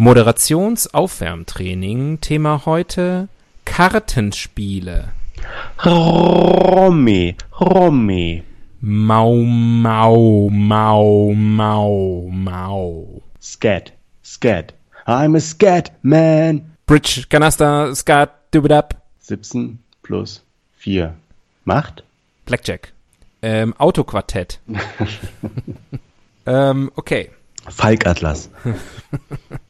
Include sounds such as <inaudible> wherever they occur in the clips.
Moderationsaufwärmtraining. Thema heute Kartenspiele. Romme, Romme. Mau, mau, mau, mau, mau. Scat, Scat. I'm a Scat Man. Bridge, Kanaster, Skat, Dubidab. 17 plus 4 macht? Blackjack. Ähm, Autoquartett. <laughs> ähm, okay. Falkatlas. <laughs>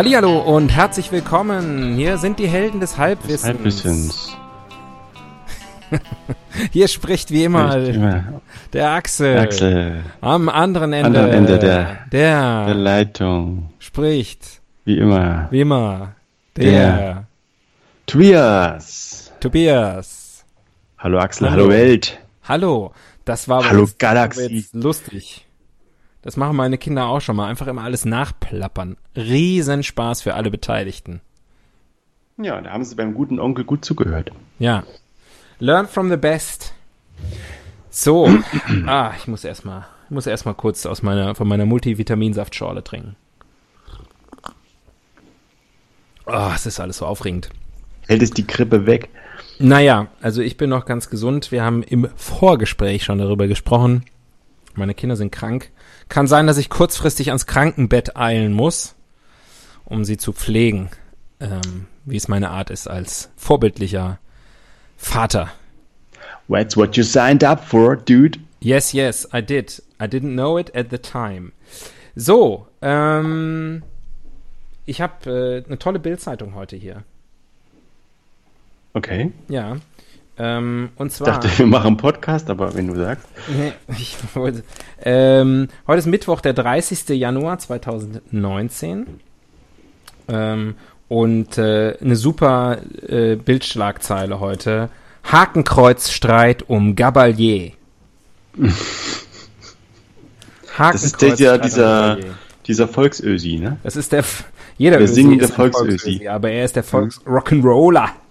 Hallihallo und herzlich willkommen. Hier sind die Helden des Halbwissens. Halbwissens. <laughs> Hier spricht wie immer, Spricht immer. der Axel. Axel. Am anderen Ende, Anderen Ende der- der, Der Leitung. spricht Wie immer. wie immer der, Der. Tobias. Tobias. Hallo Axel, Hallo. hallo, Welt. Hallo. Das war Hallo, Galaxie. lustig. Das machen meine Kinder auch schon mal. Einfach immer alles nachplappern. Riesenspaß für alle Beteiligten. Ja, da haben sie beim guten Onkel gut zugehört. Ja. Learn from the best. So. <clears throat> ah, ich muss erstmal, ich muss erstmal kurz aus meiner, von meiner Multivitaminsaftschorle trinken. Ah, es ist alles so aufregend. Hält es die Grippe weg? Naja, also ich bin noch ganz gesund. Wir haben im Vorgespräch schon darüber gesprochen. Meine Kinder sind krank. Kann sein, dass ich kurzfristig ans Krankenbett eilen muss, um sie zu pflegen, ähm, wie es meine Art ist als vorbildlicher Vater. That's what you signed up for, dude. Yes, yes, I did. I didn't know it at the time. So, ähm, ich habe äh, eine tolle Bildzeitung heute hier. Okay. Ja. Ähm, und Ich zwar. dachte, wir machen einen Podcast, aber wenn du sagst. Nee, <laughs> ich wollte, ähm, heute ist Mittwoch, der 30. Januar 2019. Ähm, und äh, eine super äh, Bildschlagzeile heute. Hakenkreuzstreit um Gabalier. <laughs> Das ist der, der um dieser, dieser Volksösi, ne? Das ist der, jeder Der Ösi ist ein Volksösi. Volksösi, aber er ist der Volks-Rock'n'Roller. Mhm.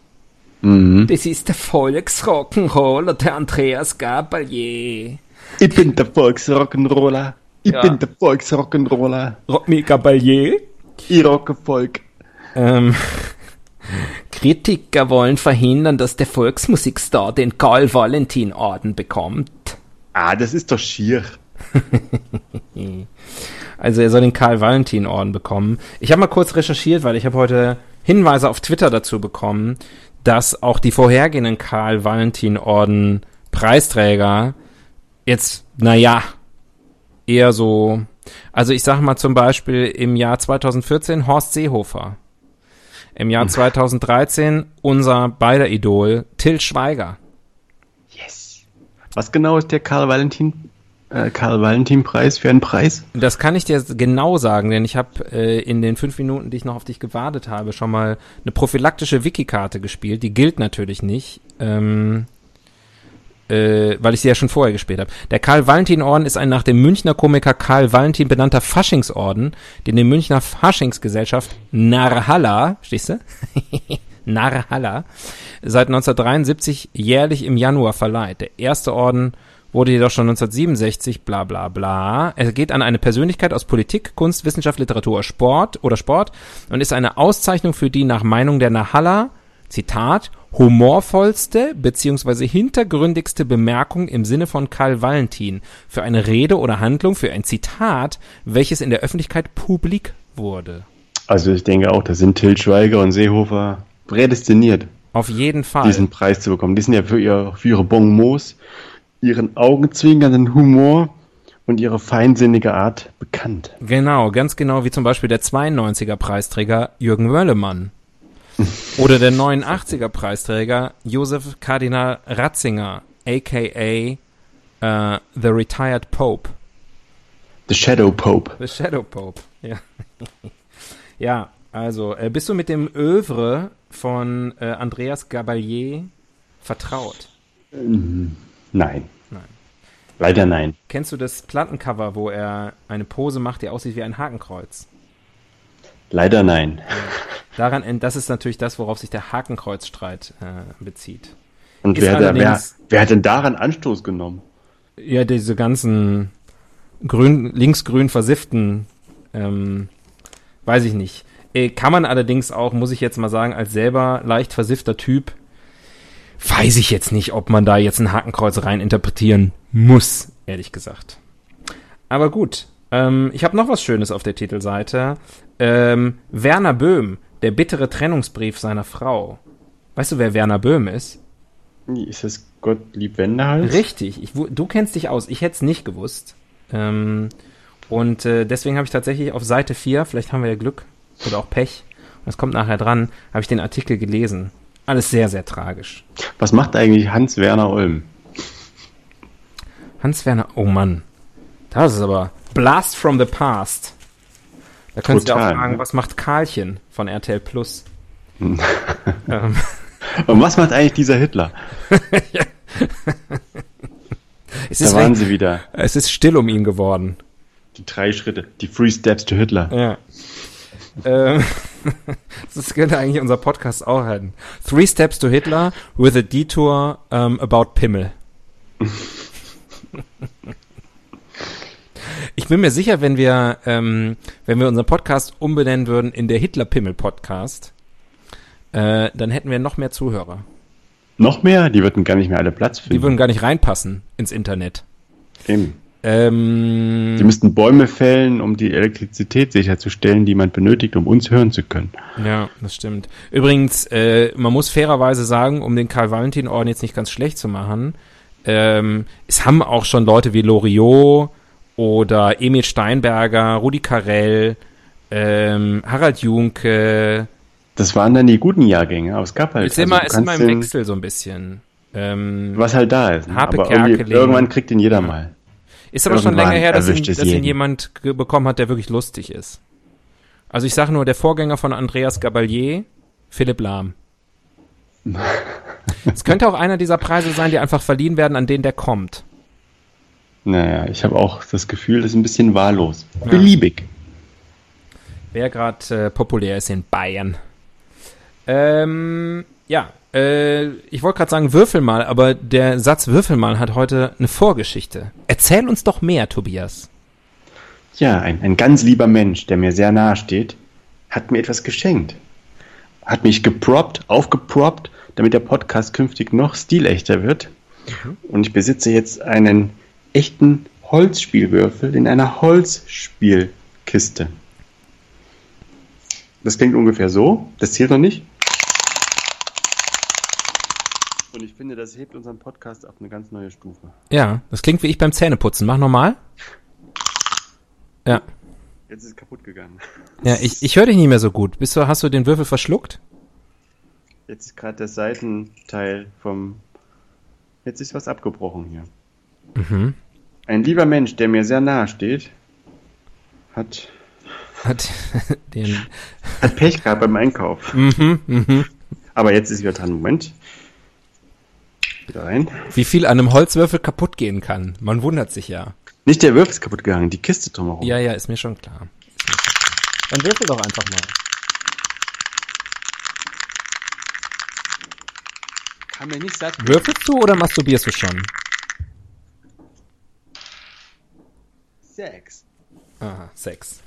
Das ist der Volks-Rock'n'Roller, der Andreas Gabalier. Ich bin der Volksrock'n'Roller. Ich Ja. bin der Volksrock'n'Roller. Rockmi Gabalier. Ich rocke Volk. Ähm, Kritiker wollen verhindern, dass der Volksmusikstar den Karl-Valentin-Orden bekommt. Ah, das ist doch schier. <laughs> Also er soll den Karl-Valentin-Orden bekommen. Ich habe mal kurz recherchiert, weil ich habe heute Hinweise auf Twitter dazu bekommen, dass auch die vorhergehenden Karl-Valentin-Orden Preisträger jetzt, naja, eher so, also ich sage mal zum Beispiel im Jahr 2014 Horst Seehofer. Im Jahr 2013 unser beider Idol Till Schweiger. Yes. Was genau ist der Karl Valentin, äh, Karl Valentin Preis für einen Preis? Das kann ich dir genau sagen, denn ich habe äh, in den fünf Minuten, die ich noch auf dich gewartet habe, schon mal eine prophylaktische Wiki-Karte gespielt. Die gilt natürlich nicht, ähm, äh, weil ich sie ja schon vorher gespielt habe. Der Karl-Valentin-Orden ist ein nach dem Münchner Komiker Karl Valentin benannter Faschingsorden, den die Münchner Faschingsgesellschaft Narhalla, stehst du? <laughs> Narhalla, seit 1973 jährlich im Januar verleiht. Der erste Orden wurde jedoch schon 1967, bla bla bla. Er geht an eine Persönlichkeit aus Politik, Kunst, Wissenschaft, Literatur, Sport oder Sport und ist eine Auszeichnung für die nach Meinung der Nahalla, Zitat, humorvollste beziehungsweise hintergründigste Bemerkung im Sinne von Karl Valentin für eine Rede oder Handlung, für ein Zitat, welches in der Öffentlichkeit publik wurde. Also ich denke auch, da sind Till Schweiger und Seehofer prädestiniert, Auf jeden Fall. diesen Preis zu bekommen. Die sind ja für, ihr, für ihre Bonmots ihren augenzwinkernden Humor und ihre feinsinnige Art bekannt. Genau, ganz genau wie zum Beispiel der 92er Preisträger Jürgen Wöllemann. Oder der 89er Preisträger Josef Kardinal Ratzinger, aka äh, The Retired Pope. The Shadow Pope. The Shadow Pope, ja. <laughs> ja, also, äh, bist du mit dem Övre von äh, Andreas Gabalier vertraut? Ähm, Nein. Nein. Leider nein. Kennst du das Plattencover, wo er eine Pose macht, die aussieht wie ein Hakenkreuz? Leider nein. Daran, das ist natürlich das, worauf sich der Hakenkreuzstreit äh, bezieht. Und Ist wer, da, wer, wer hat denn daran Anstoß genommen? Ja, diese ganzen grün, linksgrün versifften, ähm, weiß ich nicht. Äh, kann man allerdings auch, muss ich jetzt mal sagen, als selber leicht versiffter Typ, weiß ich jetzt nicht, ob man da jetzt ein Hakenkreuz rein interpretieren muss, ehrlich gesagt. Aber gut, ähm, ich habe noch was Schönes auf der Titelseite. Ähm, Werner Böhm, der bittere Trennungsbrief seiner Frau. Weißt du, wer Werner Böhm ist? Ist das Gottlieb Wendehals? Richtig, ich, du kennst dich aus, ich hätte es nicht gewusst. Ähm, und äh, deswegen habe ich tatsächlich auf Seite 4, vielleicht haben wir ja Glück oder auch Pech, und das kommt nachher dran, habe ich den Artikel gelesen. Alles sehr, sehr tragisch. Was macht eigentlich Hans-Werner Ulm? Hans-Werner, oh Mann, das ist aber Blast from the Past. Da könntest du auch fragen, was macht Karlchen von RTL Plus? <laughs> ähm, Und was macht eigentlich dieser Hitler? <laughs> es, Da ist waren sie wieder. es ist still um ihn geworden. Die drei Schritte. Die Three Steps to Hitler. Ja. ähm, <laughs> das könnte eigentlich unser Podcast auch halten. Three Steps to Hitler with a detour um, about Pimmel. <laughs> Ich bin mir sicher, wenn wir, ähm, wenn wir unseren Podcast umbenennen würden in der Hitler-Pimmel-Podcast, äh, dann hätten wir noch mehr Zuhörer. Noch mehr? Die würden gar nicht mehr alle Platz Die finden. würden gar nicht reinpassen ins Internet. Eben. Ähm, Die müssten Bäume fällen, um die Elektrizität sicherzustellen, die man benötigt, um uns hören zu können. Ja, das stimmt. Übrigens, äh, man muss fairerweise sagen, um den Karl-Valentin-Orden jetzt nicht ganz schlecht zu machen, ähm, es haben auch schon Leute wie Loriot oder Emil Steinberger, Rudi Carell, ähm, Harald Junke. Das waren dann die guten Jahrgänge, aber es gab halt. ist immer, du ist immer kannst im Wechsel so ein bisschen. Ähm, Was halt da ist. ne? Harpe aber irgendwann kriegt ihn jeder mal. Ist aber schon länger her, dass ihn, dass ihn jemand bekommen hat, der wirklich lustig ist. Also ich sage nur, der Vorgänger von Andreas Gabalier, Philipp Lahm. <laughs> Es könnte auch einer dieser Preise sein, die einfach verliehen werden, an den der kommt. Naja, ich habe auch das Gefühl, das ist ein bisschen wahllos. Beliebig. Wer gerade äh, populär ist in Bayern. Ähm, ja, äh, ich wollte gerade sagen, würfel mal, aber der Satz würfel mal hat heute eine Vorgeschichte. Erzähl uns doch mehr, Tobias. Ja, ein, ein ganz lieber Mensch, der mir sehr nahe steht, hat mir etwas geschenkt. Hat mich geproppt, aufgeproppt, damit der Podcast künftig noch stilechter wird. Und ich besitze jetzt einen echten Holzspielwürfel in einer Holzspielkiste. Das klingt ungefähr so. Das zählt noch nicht. Und ich finde, das hebt unseren Podcast auf eine ganz neue Stufe. Ja, das klingt wie ich beim Zähneputzen. Mach nochmal. Ja. Jetzt ist es kaputt gegangen. Ja, ich, ich höre dich nicht mehr so gut. Bist du, hast du den Würfel verschluckt? Jetzt ist gerade der Seitenteil vom. Jetzt ist was abgebrochen hier. Mhm. Ein lieber Mensch, der mir sehr nahe steht, hat, Hat <laughs> den. hat Pech gehabt beim Einkauf. Mhm, mhm. Aber jetzt ist wieder dran. Moment. Wieder rein. Wie viel an einem Holzwürfel kaputt gehen kann. Man wundert sich ja. Nicht der Würfel ist kaputt gegangen, die Kiste drumherum. Ja, ja, ist mir schon klar. Dann würfel doch einfach mal. Kann mir nicht satt. Würfelst du oder masturbierst du schon? Sechs. Aha, sechs.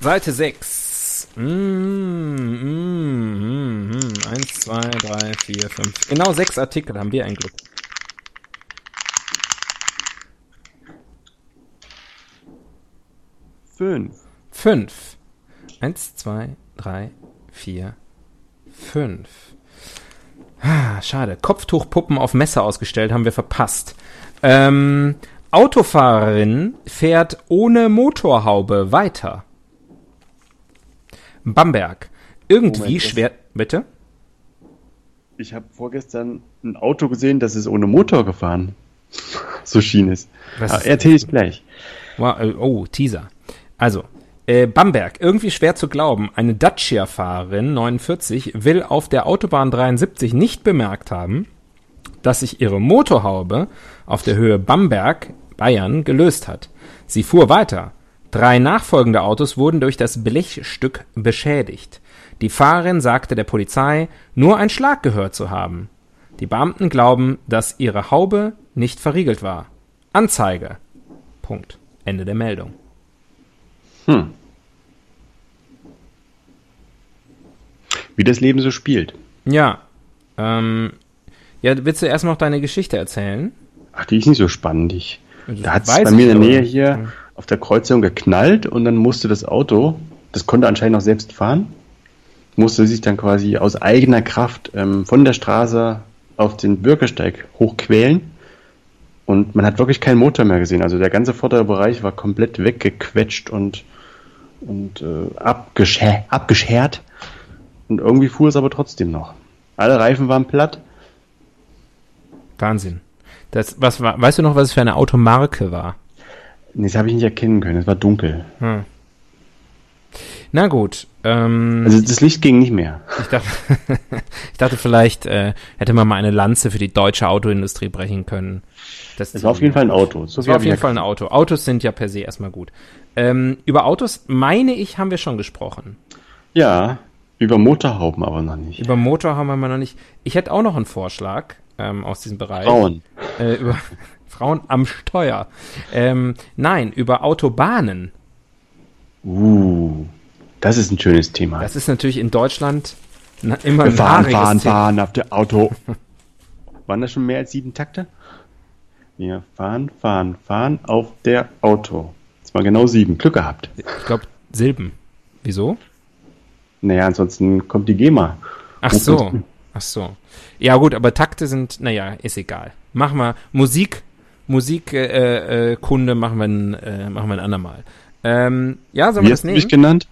Seite 6. Mm, mm, mm, mm. Eins, zwei, drei, vier, fünf. Genau sechs Artikel haben wir ein Glück. Fünf. Fünf. Eins, zwei, drei, vier, fünf. Ah, schade. Kopftuchpuppen auf Messer ausgestellt, haben wir verpasst. Ähm, Autofahrerin fährt ohne Motorhaube weiter. Bamberg. Irgendwie Moment, schwer. Bitte? Ich habe vorgestern ein Auto gesehen, das ist ohne Motor gefahren. <laughs> So schien es. Ist- Erzähl ich gleich. Wow, äh, oh, Teaser. Also, äh, Bamberg, irgendwie schwer zu glauben. Eine Dacia-Fahrerin, 49, will auf der Autobahn 73 nicht bemerkt haben, dass sich ihre Motorhaube auf der Höhe Bamberg, Bayern, gelöst hat. Sie fuhr weiter. Drei nachfolgende Autos wurden durch das Blechstück beschädigt. Die Fahrerin sagte der Polizei, nur ein Schlag gehört zu haben. Die Beamten glauben, dass ihre Haube nicht verriegelt war. Anzeige. Punkt. Ende der Meldung. Hm. Wie das Leben so spielt. Ja. Ähm, ja, willst du erst noch deine Geschichte erzählen? Ach, die ist nicht so spannend. Ich, Das da hat es weiß bei mir in der Nähe hier auf der Kreuzung geknallt und dann musste das Auto, das konnte anscheinend auch selbst fahren, musste sich dann quasi aus eigener Kraft ähm, von der Straße auf den Bürgersteig hochquälen. Und man hat wirklich keinen Motor mehr gesehen. Also der ganze vordere Bereich war komplett weggequetscht und, und äh, abgescher abgeschert. Und irgendwie fuhr es aber trotzdem noch. Alle Reifen waren platt. Wahnsinn. Das, was war, weißt du noch, was es für eine Automarke war? Nee, Das habe ich nicht erkennen können. Es war dunkel. Hm. Na gut. Ähm, Also das Licht ging nicht mehr. ich, dachte, <laughs> ich dachte, vielleicht äh, hätte man mal eine Lanze für die deutsche Autoindustrie brechen können. Das, Es war auf jeden Fall ein Auto. So Das war auf jeden Fall ein Auto. Autos sind ja per se erstmal gut. Ähm, über Autos, meine ich, haben wir schon gesprochen. Ja, über Motorhauben aber noch nicht. Über Motor haben wir noch nicht. Ich hätte auch noch einen Vorschlag ähm, aus diesem Bereich. Frauen. Äh, über Frauen am Steuer. Ähm, nein, über Autobahnen. Uh, das ist ein schönes Thema. Das ist natürlich in Deutschland na, immer Wir ein fahren, fahren, Thema. fahren auf der Auto. <laughs> Waren das schon mehr als sieben Takte? Wir fahren, fahren, fahren auf der Auto. Das war genau sieben. Glück gehabt. Ich glaube, Silben. Wieso? Naja, ansonsten kommt die GEMA. Ach so. Ach so. Ja gut, aber Takte sind, naja, ist egal. Mach mal Musik, Musikkunde äh, äh, Kunde machen wir ein, äh, machen wir ein andermal. Ähm, ja, sollen Wie wir hast das du nehmen? mich genannt?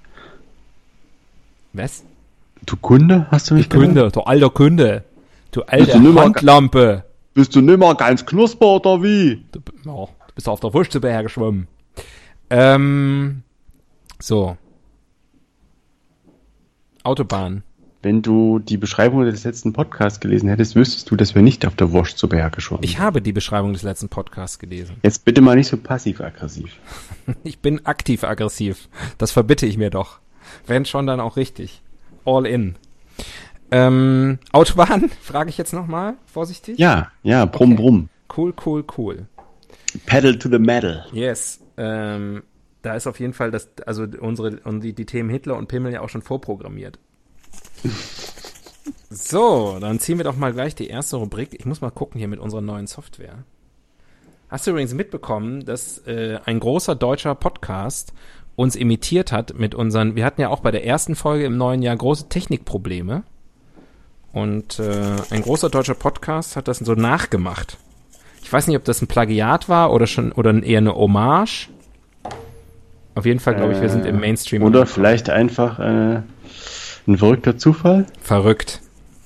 Was? Du Kunde hast du mich genannt? Kunde, du alter Kunde. Du Bist alte du nimmer- Handlampe. Bist du nimmer ganz knusper oder wie? Du, ja, du bist auf der Wurstsuppe hergeschwommen. Ähm, so. Autobahn. Wenn du die Beschreibung des letzten Podcasts gelesen hättest, wüsstest du, dass wir nicht auf der Wurst zu Berge schwimmen. Ich habe die Beschreibung des letzten Podcasts gelesen. Jetzt bitte mal nicht so passiv-aggressiv. <laughs> Ich bin aktiv aggressiv. Das verbitte ich mir doch. Wenn schon, dann auch richtig. All in. Ähm, Autobahn, <laughs> frage ich jetzt nochmal, vorsichtig. Ja, ja, brumm, Okay. brumm. Cool, cool, cool. Pedal to the metal. Yes. Ähm, da ist auf jeden Fall das, also unsere, und die, die Themen Hitler und Pimmel ja auch schon vorprogrammiert. So, dann ziehen wir doch mal gleich die erste Rubrik. Ich muss mal gucken hier mit unserer neuen Software. Hast du übrigens mitbekommen, dass äh, ein großer deutscher Podcast uns imitiert hat mit unseren, wir hatten ja auch bei der ersten Folge im neuen Jahr große Technikprobleme. Und äh, ein großer deutscher Podcast hat das so nachgemacht. Ich weiß nicht, ob das ein Plagiat war oder schon oder eher eine Hommage. Auf jeden Fall glaube ich, wir sind im Mainstream. Oder vielleicht einfach äh, ein verrückter Zufall? verrückt.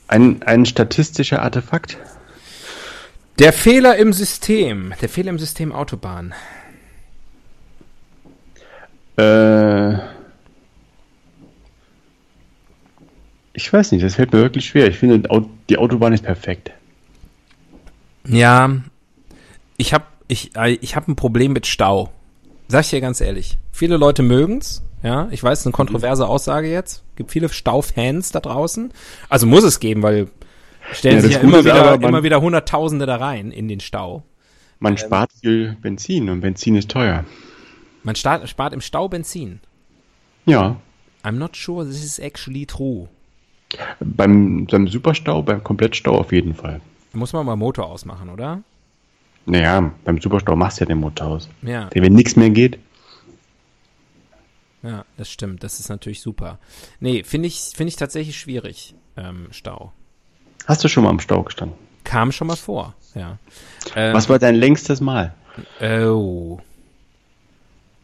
Ein, ein statistischer Artefakt? Der Fehler im System. Der Fehler im System Autobahn. Äh, ich weiß nicht, das fällt mir wirklich schwer. Ich finde, die Autobahn ist perfekt. Ja, ich habe ich, äh, ich hab ein Problem mit Stau. Sag ich dir ganz ehrlich. Viele Leute mögen's. Ja, ich weiß, eine kontroverse Aussage jetzt. Gibt viele Staufans da draußen. Also muss es geben, weil stellen Ja, sich ja immer wieder, aber, immer wieder Hunderttausende da rein in den Stau. Man spart viel Benzin und Benzin ist teuer. Man start, spart im Stau Benzin. Ja, I'm not sure this is actually true. beim, beim Superstau, beim Komplettstau auf jeden Fall. Muss man mal Motor ausmachen, oder? Naja, beim Superstau machst du ja den Motor aus. Ja, Wenn nichts mehr geht, ja, das stimmt. Das ist natürlich super. Nee, finde ich, finde ich tatsächlich schwierig, ähm, Stau. Hast du schon mal im Stau gestanden? Kam schon mal vor, ja. Ähm, Was war dein längstes Mal? Oh.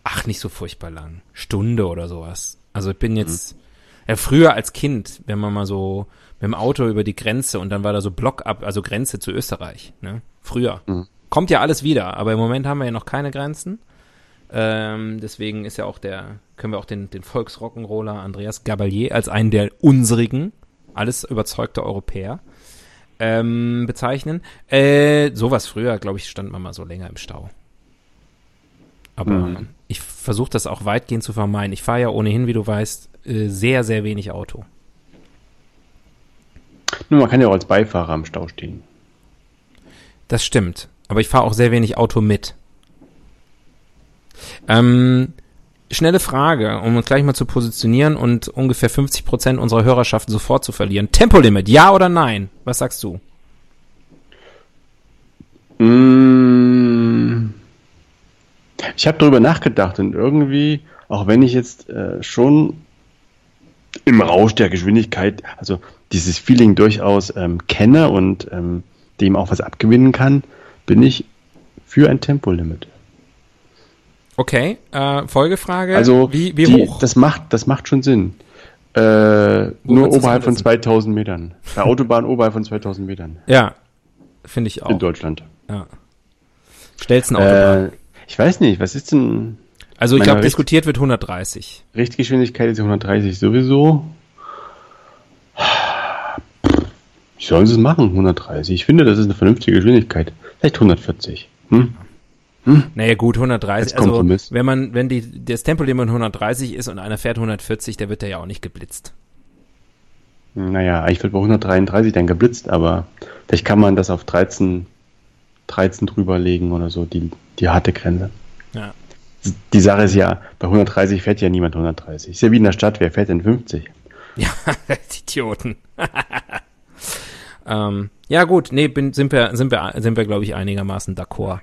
Ach, nicht so furchtbar lang. Stunde oder sowas. Also ich bin mhm. jetzt, mhm. ja, früher als Kind, wenn man mal so mit dem Auto über die Grenze und dann war da so Block ab, also Grenze zu Österreich, ne? Früher. Mhm. Kommt ja alles wieder, aber im Moment haben wir ja noch keine Grenzen. Ähm, deswegen ist ja auch der, können wir auch den, den Volksrock'n'Roller Andreas Gabalier als einen der unsrigen, alles überzeugte Europäer, ähm, bezeichnen. Äh, sowas früher, glaube ich, stand man mal so länger im Stau. Aber mhm. ich versuche das auch weitgehend zu vermeiden. Ich fahre ja ohnehin, wie du weißt, äh, sehr, sehr wenig Auto. Nur man kann ja auch als Beifahrer am Stau stehen. Das stimmt. Aber ich fahre auch sehr wenig Auto mit. Ähm, schnelle Frage, um uns gleich mal zu positionieren und ungefähr 50 Prozent unserer Hörerschaft sofort zu verlieren. Tempolimit, ja oder nein? Was sagst du? Mm, ich habe darüber nachgedacht und irgendwie, auch wenn ich jetzt äh, schon im Rausch der Geschwindigkeit, also dieses Feeling durchaus ähm, kenne und ähm, dem auch was abgewinnen kann, bin ich für ein Tempolimit. Okay, äh, Folgefrage. Also wie, wie die, hoch? Das macht, das macht schon Sinn. Äh, nur <laughs> oberhalb von 2000 Metern. Der Autobahn oberhalb von 2000 Metern. Ja, finde ich auch. In Deutschland. Ja. Schnellsten Autobahn. Äh, ich weiß nicht, was ist denn... Also ich glaube, diskutiert wird 130. Richtgeschwindigkeit ist 130 sowieso. Wie sollen sie es machen, 130? Ich finde, das ist eine vernünftige Geschwindigkeit. Vielleicht 140. Hm? Hm? Naja, gut, 130. Also, wenn man, wenn die, das Tempolimit 130 ist und einer fährt 140, der wird ja auch nicht geblitzt. Naja, ich wird bei 133 dann geblitzt, aber vielleicht kann man das auf 13, 13 drüberlegen oder so, die, die harte Grenze. Ja. Die Sache ist ja, bei 130 fährt ja niemand 130. Ist ja wie in der Stadt, wer fährt denn 50? Ja, <laughs> Idioten. <laughs> ähm, ja, gut, nee, bin, sind wir, sind wir, sind wir, glaube ich, einigermaßen d'accord.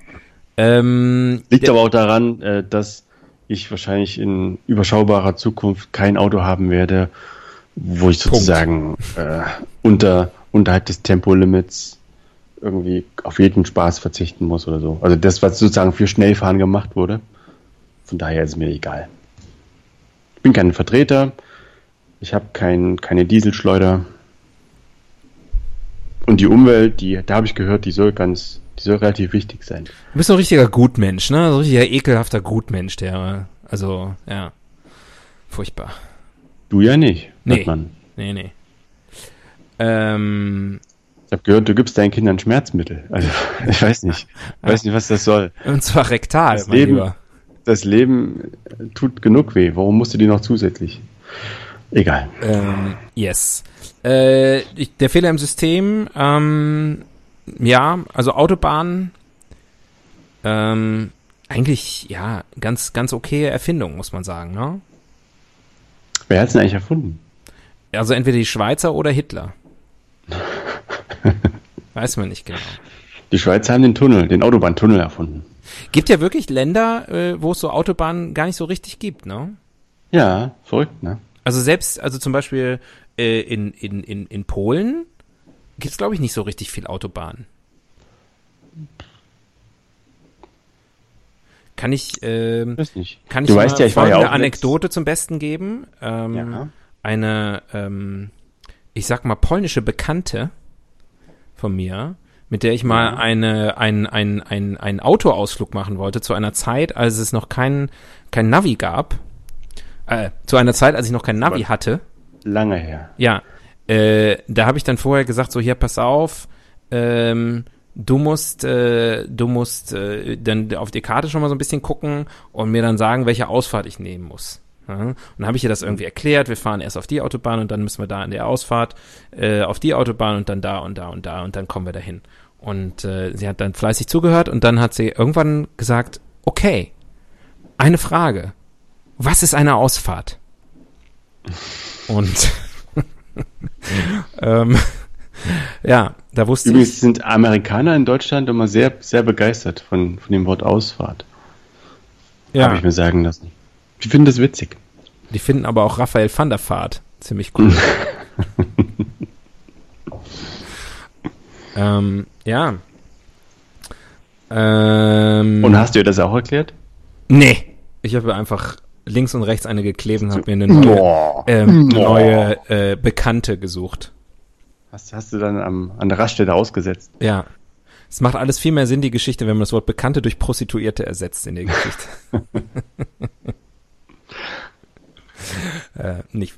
Ähm, Liegt aber auch daran, äh, dass ich wahrscheinlich in überschaubarer Zukunft kein Auto haben werde, wo ich sozusagen äh, unter unterhalb des Tempolimits irgendwie auf jeden Spaß verzichten muss oder so. Also das, was sozusagen für Schnellfahren gemacht wurde. Von daher ist es mir egal. Ich bin kein Vertreter. Ich habe kein, keine Dieselschleuder. Und die Umwelt, die, da habe ich gehört, die soll ganz die soll relativ wichtig sein. Du bist ein richtiger Gutmensch, ne? So ein richtiger ekelhafter Gutmensch, der, also, ja. Furchtbar. Du ja nicht, nee. man. Nee, nee. Ähm, ich habe gehört, du gibst deinen Kindern Schmerzmittel. Also, <laughs> ich weiß nicht. Ich weiß nicht, was das soll. Und zwar rektal, das Leben, lieber. Das Leben tut genug weh. Warum musst du die noch zusätzlich? Egal. Ähm, yes. Äh, der Fehler im System, ähm, ja, also Autobahnen, ähm, eigentlich, ja, ganz, ganz okay Erfindung, muss man sagen, ne? Wer hat es denn eigentlich erfunden? Also entweder die Schweizer oder Hitler. <laughs> Weiß man nicht genau. Die Schweizer haben den Tunnel, den Autobahntunnel erfunden. Gibt ja wirklich Länder, äh, wo es so Autobahnen gar nicht so richtig gibt, ne? Ja, verrückt, ne? Also selbst, also zum Beispiel äh, in, in, in, in Polen gibt es, glaube ich, nicht so richtig viel Autobahnen. Kann ich, ähm, kann ich du weißt ja, ich war ja auch Anekdote zum Besten geben? Ähm, ja. Eine, ähm, ich sag mal, polnische Bekannte von mir, mit der ich mal eine, ein, ein, ein, ein Autoausflug machen wollte, zu einer Zeit, als es noch kein, kein Navi gab. Äh, zu einer Zeit, als ich noch kein Navi hatte. Lange her. Ja, äh, da habe ich dann vorher gesagt, so hier, pass auf, ähm, du musst, äh, du musst äh, dann auf die Karte schon mal so ein bisschen gucken und mir dann sagen, welche Ausfahrt ich nehmen muss. Ja, und dann habe ich ihr das irgendwie erklärt, wir fahren erst auf die Autobahn und dann müssen wir da in der Ausfahrt äh, auf die Autobahn und dann da und da und da und dann kommen wir dahin. Und äh, sie hat dann fleißig zugehört und dann hat sie irgendwann gesagt, okay, eine Frage. Was ist eine Ausfahrt? Und <laughs> ähm, ja, da wusste Übrigens ich. sind Amerikaner in Deutschland immer sehr, sehr begeistert von, von dem Wort Ausfahrt. Ja. Habe ich mir sagen lassen. Die finden das witzig. Die finden aber auch Raphael van der Vaart ziemlich cool. <laughs> Ähm, ja. Ähm, Und hast du ihr das auch erklärt? nee, ich habe einfach links und rechts eine geklebt und habe mir eine neue, Boah. ähm, Boah. neue äh, Bekannte gesucht. Hast, hast du dann am, an der Raststätte ausgesetzt? Ja. Es macht alles viel mehr Sinn, die Geschichte, wenn man das Wort Bekannte durch Prostituierte ersetzt in der Geschichte. <laughs> äh, nicht,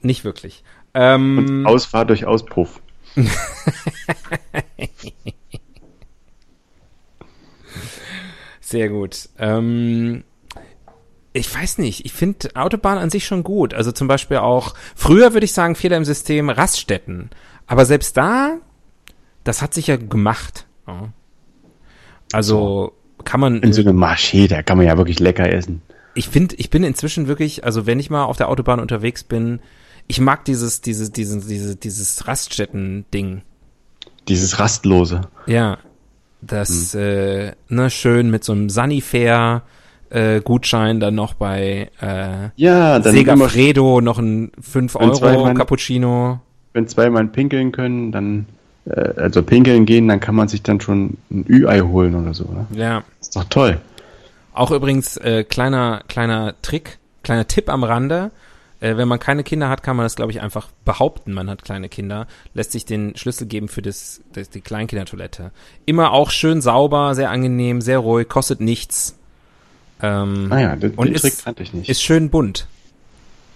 nicht wirklich. Ähm, Und Ausfahrt durch Auspuff. <laughs> Sehr gut. Ähm, ich weiß nicht, ich finde Autobahn an sich schon gut. Also zum Beispiel auch, früher würde ich sagen, Fehler im System, Raststätten. Aber selbst da, das hat sich ja gemacht. Also kann man. In so einem Marché, da kann man ja wirklich lecker essen. ich finde, ich bin inzwischen wirklich, also wenn ich mal auf der Autobahn unterwegs bin, ich mag dieses, dieses, dieses, dieses, dieses Raststätten-Ding. Dieses Rastlose. Ja. Das, äh, ne, schön mit so einem Sanifair, äh, Gutschein dann noch bei, äh, Ja, dann Segafredo noch ein 5 Wenn zwei Euro Mann- Cappuccino. wenn zwei Mann pinkeln können, dann, äh, also pinkeln gehen, dann kann man sich dann schon ein Ü-Ei holen oder so, ne? Ja. Ist doch toll. Auch übrigens, äh, kleiner, kleiner Trick, kleiner Tipp am Rande. Äh, wenn man keine Kinder hat, kann man das, glaube ich, einfach behaupten, man hat kleine Kinder. Lässt sich den Schlüssel geben für das, das, die Kleinkindertoilette. Immer auch schön sauber, sehr angenehm, sehr ruhig, kostet nichts. Ähm, Naja, den, Und den ist- Trick kannte ich nicht. ist schön bunt.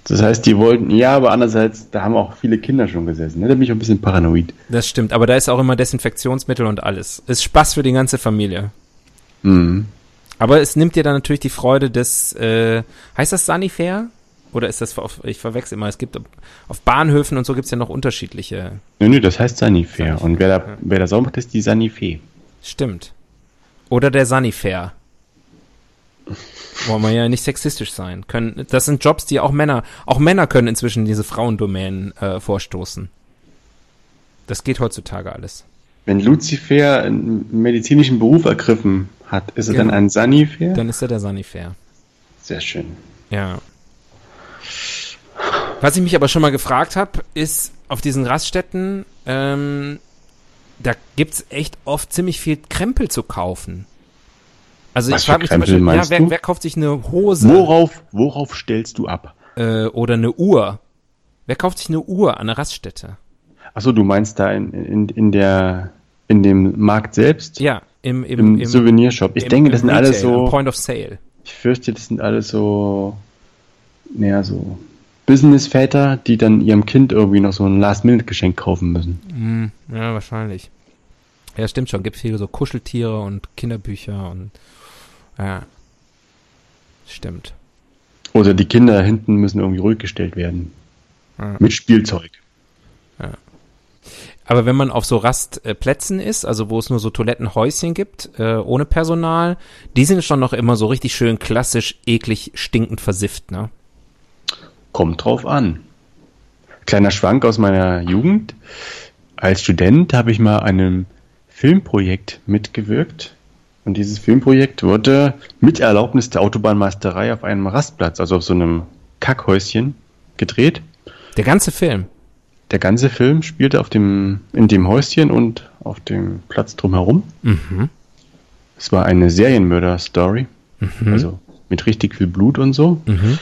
das heißt, die wollten, ja, aber andererseits, da haben auch viele Kinder schon gesessen, ne? Da bin ich auch ein bisschen paranoid. Das stimmt, aber da ist auch immer Desinfektionsmittel und alles. Ist Spaß für die ganze Familie. Mhm. Aber es nimmt dir dann natürlich die Freude des, äh, heißt das Sanifair? Oder ist das, auf, ich verwechsel immer, es gibt auf Bahnhöfen und so gibt's ja noch unterschiedliche. Nö, nö, das heißt Sanifair. Sanifair, Und wer da, ja. wer da sauber macht, ist die Sanifee. Stimmt. Oder der Sanifair. Wollen wir ja nicht sexistisch sein. Können, das sind Jobs, die auch Männer, auch Männer können inzwischen diese Frauendomänen äh, vorstoßen. Das geht heutzutage alles. Wenn Lucifer einen medizinischen Beruf ergriffen hat, ist er Genau. dann ein Sanifair? Dann ist er der Sanifair. Sehr schön. Ja. Was ich mich aber schon mal gefragt habe, ist auf diesen Raststätten, ähm, da gibt's echt oft ziemlich viel Krempel zu kaufen. Also Was ich frage mich zum Krempel Beispiel, ja, wer, wer kauft sich eine Hose Worauf, worauf stellst du ab? äh, oder eine Uhr? Wer kauft sich eine Uhr an der Raststätte? Achso, du meinst da in, in, in der, in dem Markt selbst? Ja, im, im, Im, im Souvenirshop. Ich im- denke, das sind Retail, alles so, Point of Sale. ich fürchte, das sind alles so, naja, so Businessväter, die dann ihrem Kind irgendwie noch so ein Last-Minute-Geschenk kaufen müssen. Hm, ja, wahrscheinlich. Ja, stimmt schon. Gibt viele so Kuscheltiere und Kinderbücher und ja. Stimmt. Oder die Kinder hinten müssen irgendwie ruhig gestellt werden. Ja. Mit Spielzeug. Aber wenn man auf so Rastplätzen ist, also wo es nur so Toilettenhäuschen gibt, äh, ohne Personal, die sind schon noch immer so richtig schön klassisch, eklig, stinkend versifft, ne? Kommt drauf an. Kleiner Schwank aus meiner Jugend. Als Student habe ich mal an einem Filmprojekt mitgewirkt. Und dieses Filmprojekt wurde mit Erlaubnis der Autobahnmeisterei auf einem Rastplatz, also auf so einem Kackhäuschen, gedreht. Der ganze Film. Der ganze Film spielte auf dem, in dem Häuschen und auf dem Platz drumherum. Mhm. Es war eine Serienmörder-Story. Mhm. Also mit richtig viel Blut und so. Mhm.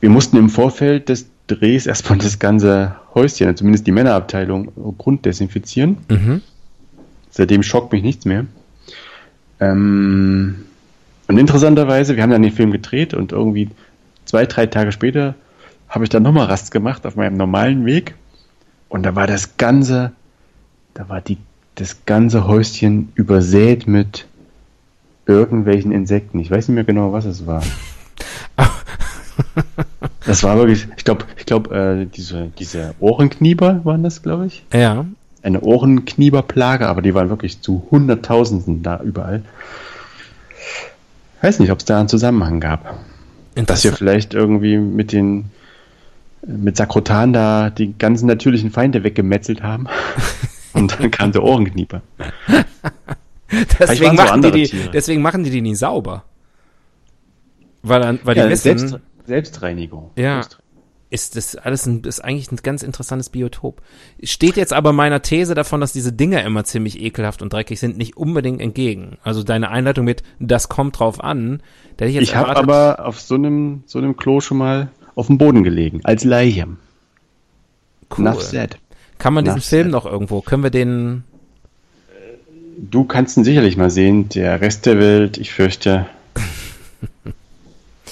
Wir mussten im Vorfeld des Drehs erstmal das ganze Häuschen, zumindest die Männerabteilung, grunddesinfizieren. Mhm. Seitdem schockt mich nichts mehr. Ähm, und interessanterweise, wir haben dann den Film gedreht und irgendwie zwei, drei Tage später habe ich dann nochmal Rast gemacht auf meinem normalen Weg. Und da war das ganze, da war die, das ganze Häuschen übersät mit irgendwelchen Insekten. Ich weiß nicht mehr genau, was es war. <laughs> Das war wirklich, ich glaube, ich glaube, äh, diese, diese Ohrenknieber waren das, glaube ich. Ja. Eine Ohrenknieberplage, aber die waren wirklich zu Hunderttausenden da überall. Weiß nicht, ob es da einen Zusammenhang gab. Dass wir vielleicht irgendwie mit den mit Sakrotan da die ganzen natürlichen Feinde weggemetzelt haben. <laughs> Und dann kam der Ohrenknieper. Deswegen waren so machen, die die, deswegen machen die die nie sauber. Weil, dann, weil die Ja, wissen, Selbst, Selbstreinigung. Ja. Selbst, ist das alles ein, ist eigentlich ein ganz interessantes Biotop. Steht jetzt aber meiner These davon, dass diese Dinger immer ziemlich ekelhaft und dreckig sind, nicht unbedingt entgegen. Also deine Einleitung mit, das kommt drauf an. Da ich ich habe aber auf so einem, so einem Klo schon mal auf dem Boden gelegen, als Leiche. Cool. Enough said. Kann man diesen Enough Film said. noch irgendwo, können wir den... Du kannst ihn sicherlich mal sehen, der Rest der Welt, ich fürchte... <laughs>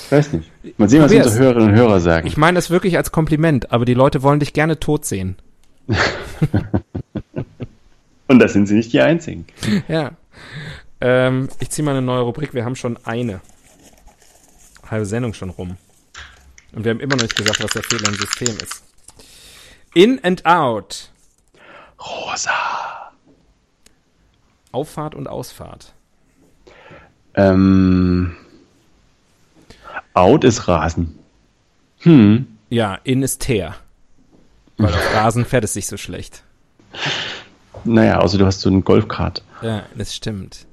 Ich weiß nicht. Mal sehen, was unsere Hörerinnen und Hörer sagen. Ich meine das wirklich als Kompliment, aber die Leute wollen dich gerne tot sehen. <laughs> und das sind sie nicht die einzigen. Ja. Ähm, ich ziehe mal eine neue Rubrik. Wir haben schon eine halbe Sendung schon rum. Und wir haben immer noch nicht gesagt, was der Fehler im System ist. In and out. Rosa. Auffahrt und Ausfahrt. Ähm, Out ist Rasen. Hm. Ja, in ist Teer. Weil auf Rasen fährt es sich so schlecht. Naja, außer du hast so einen Golfkart. Ja, das stimmt.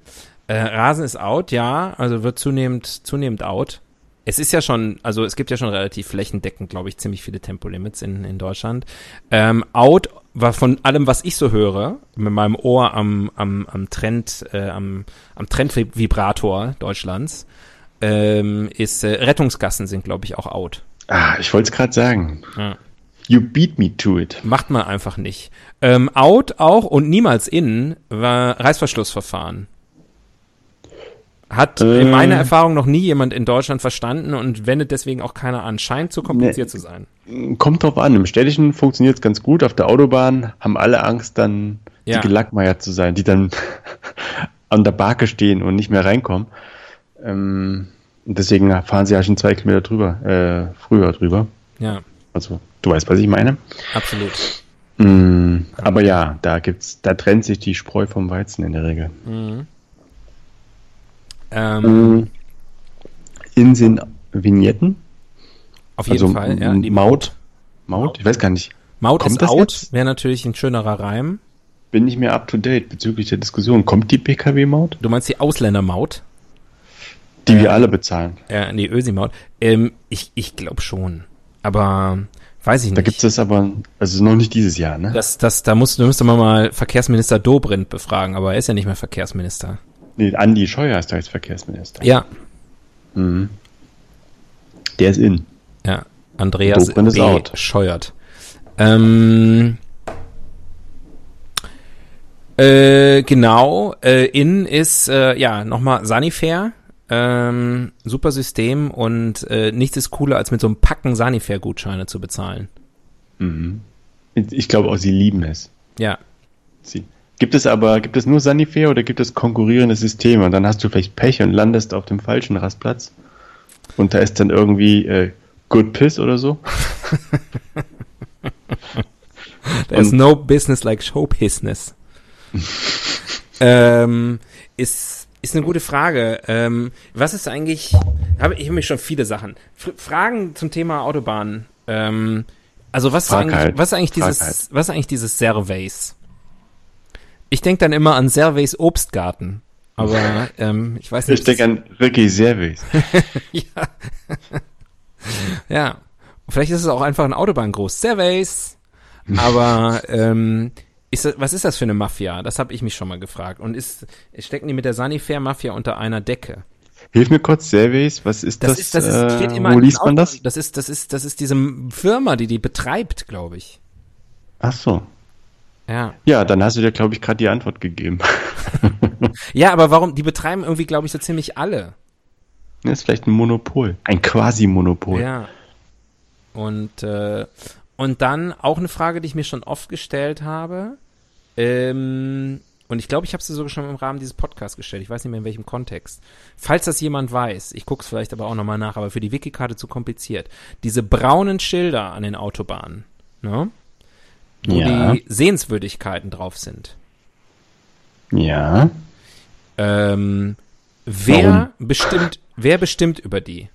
Äh, Rasen ist out, ja, also wird zunehmend, zunehmend out. Es ist ja schon, also es gibt ja schon relativ flächendeckend, glaube ich, ziemlich viele Tempolimits in, in Deutschland. Ähm, out war von allem, was ich so höre, mit meinem Ohr am, am, am Trend, äh, am, am Trendvibrator Deutschlands, ähm, ist äh, Rettungsgassen sind, glaube ich, auch out. Ah, ich wollte es gerade sagen. Ja. You beat me to it. Macht man einfach nicht. Ähm, out auch und niemals in war Reißverschlussverfahren. Hat äh, in meiner Erfahrung noch nie jemand in Deutschland verstanden und wendet deswegen auch keiner an. Scheint zu kompliziert ne, zu sein. Kommt drauf an. Im Städtischen funktioniert es ganz gut. Auf der Autobahn haben alle Angst, dann ja. die Gelackmeier zu sein, die dann <laughs> an der Barke stehen und nicht mehr reinkommen. Ähm, deswegen fahren sie ja schon zwei Kilometer drüber, äh, früher drüber. Ja. Also, du weißt, was ich meine? Absolut. Mm, aber ja, da gibt's, da trennt sich die Spreu vom Weizen in der Regel. Mhm. Ähm, mm, in sind Vignetten. Auf jeden also, Fall, ja. Die Maut. Maut? Ich weiß gar nicht. Maut Kommt ist out, wäre natürlich ein schönerer Reim. Bin ich mir up to date bezüglich der Diskussion. Kommt die PKW-Maut? Du meinst die Ausländermaut? Die wir alle bezahlen. Ja, die Ösi-Maut. Ähm, ich ich glaube schon. Aber weiß ich nicht. Da gibt es aber, also noch nicht dieses Jahr, ne? Das, das, da muss, da müsste man mal Verkehrsminister Dobrindt befragen, aber er ist ja nicht mehr Verkehrsminister. Nee, Andi Scheuer ist da jetzt Verkehrsminister. Ja. Mhm. Der ist in. Ja, Andreas Dobrindt B. Out. scheuert. Ähm, äh, genau, äh, in ist, äh, ja, nochmal Sanifair ähm, super System und äh, nichts ist cooler, als mit so einem Packen Sanifair-Gutscheine zu bezahlen. Mhm. Ich glaube auch, sie lieben es. Ja. Sie. Gibt es aber, gibt es nur Sanifair oder gibt es konkurrierende Systeme? Und dann hast du vielleicht Pech und landest auf dem falschen Rastplatz. Und da ist dann irgendwie äh, Good Piss oder so. <laughs> There's no business like show business. <laughs> ähm, ist ist eine gute Frage. Ähm, was ist eigentlich, hab, ich habe mich schon viele Sachen. F Fragen zum Thema Autobahn. Ähm, also was ist, eigentlich, was ist eigentlich dieses, was ist eigentlich dieses Servays? Ich denke dann immer an Servays Obstgarten. Aber <laughs> ähm, ich weiß nicht. Ich denke an Ricky Servays. <laughs> ja. ja. Vielleicht ist es auch einfach ein Autobahngruß. Servays. Aber ähm, ist das, was ist das für eine Mafia? Das habe ich mich schon mal gefragt. Und ist, stecken die mit der Sanifair-Mafia unter einer Decke? Hilf mir kurz, Service, was ist das? das, ist, das ist, äh, steht immer wo liest man das? Das ist, das ist, das ist diese Firma, die die betreibt, glaube ich. Ach so. Ja. Ja, dann hast du dir, glaube ich, gerade die Antwort gegeben. <laughs> ja, aber warum? Die betreiben irgendwie, glaube ich, so ziemlich alle. Das ist vielleicht ein Monopol. Ein Quasi-Monopol. Ja. Und, äh, und dann auch eine Frage, die ich mir schon oft gestellt habe. Ähm, und ich glaube, ich habe sie sogar schon im Rahmen dieses Podcasts gestellt. Ich weiß nicht mehr in welchem Kontext. Falls das jemand weiß, ich gucke es vielleicht aber auch nochmal nach, aber für die Wikikarte zu kompliziert. Diese braunen Schilder an den Autobahnen, ne? Wo ja. die Sehenswürdigkeiten drauf sind. Ja. Ähm, wer Warum? bestimmt, wer bestimmt über die?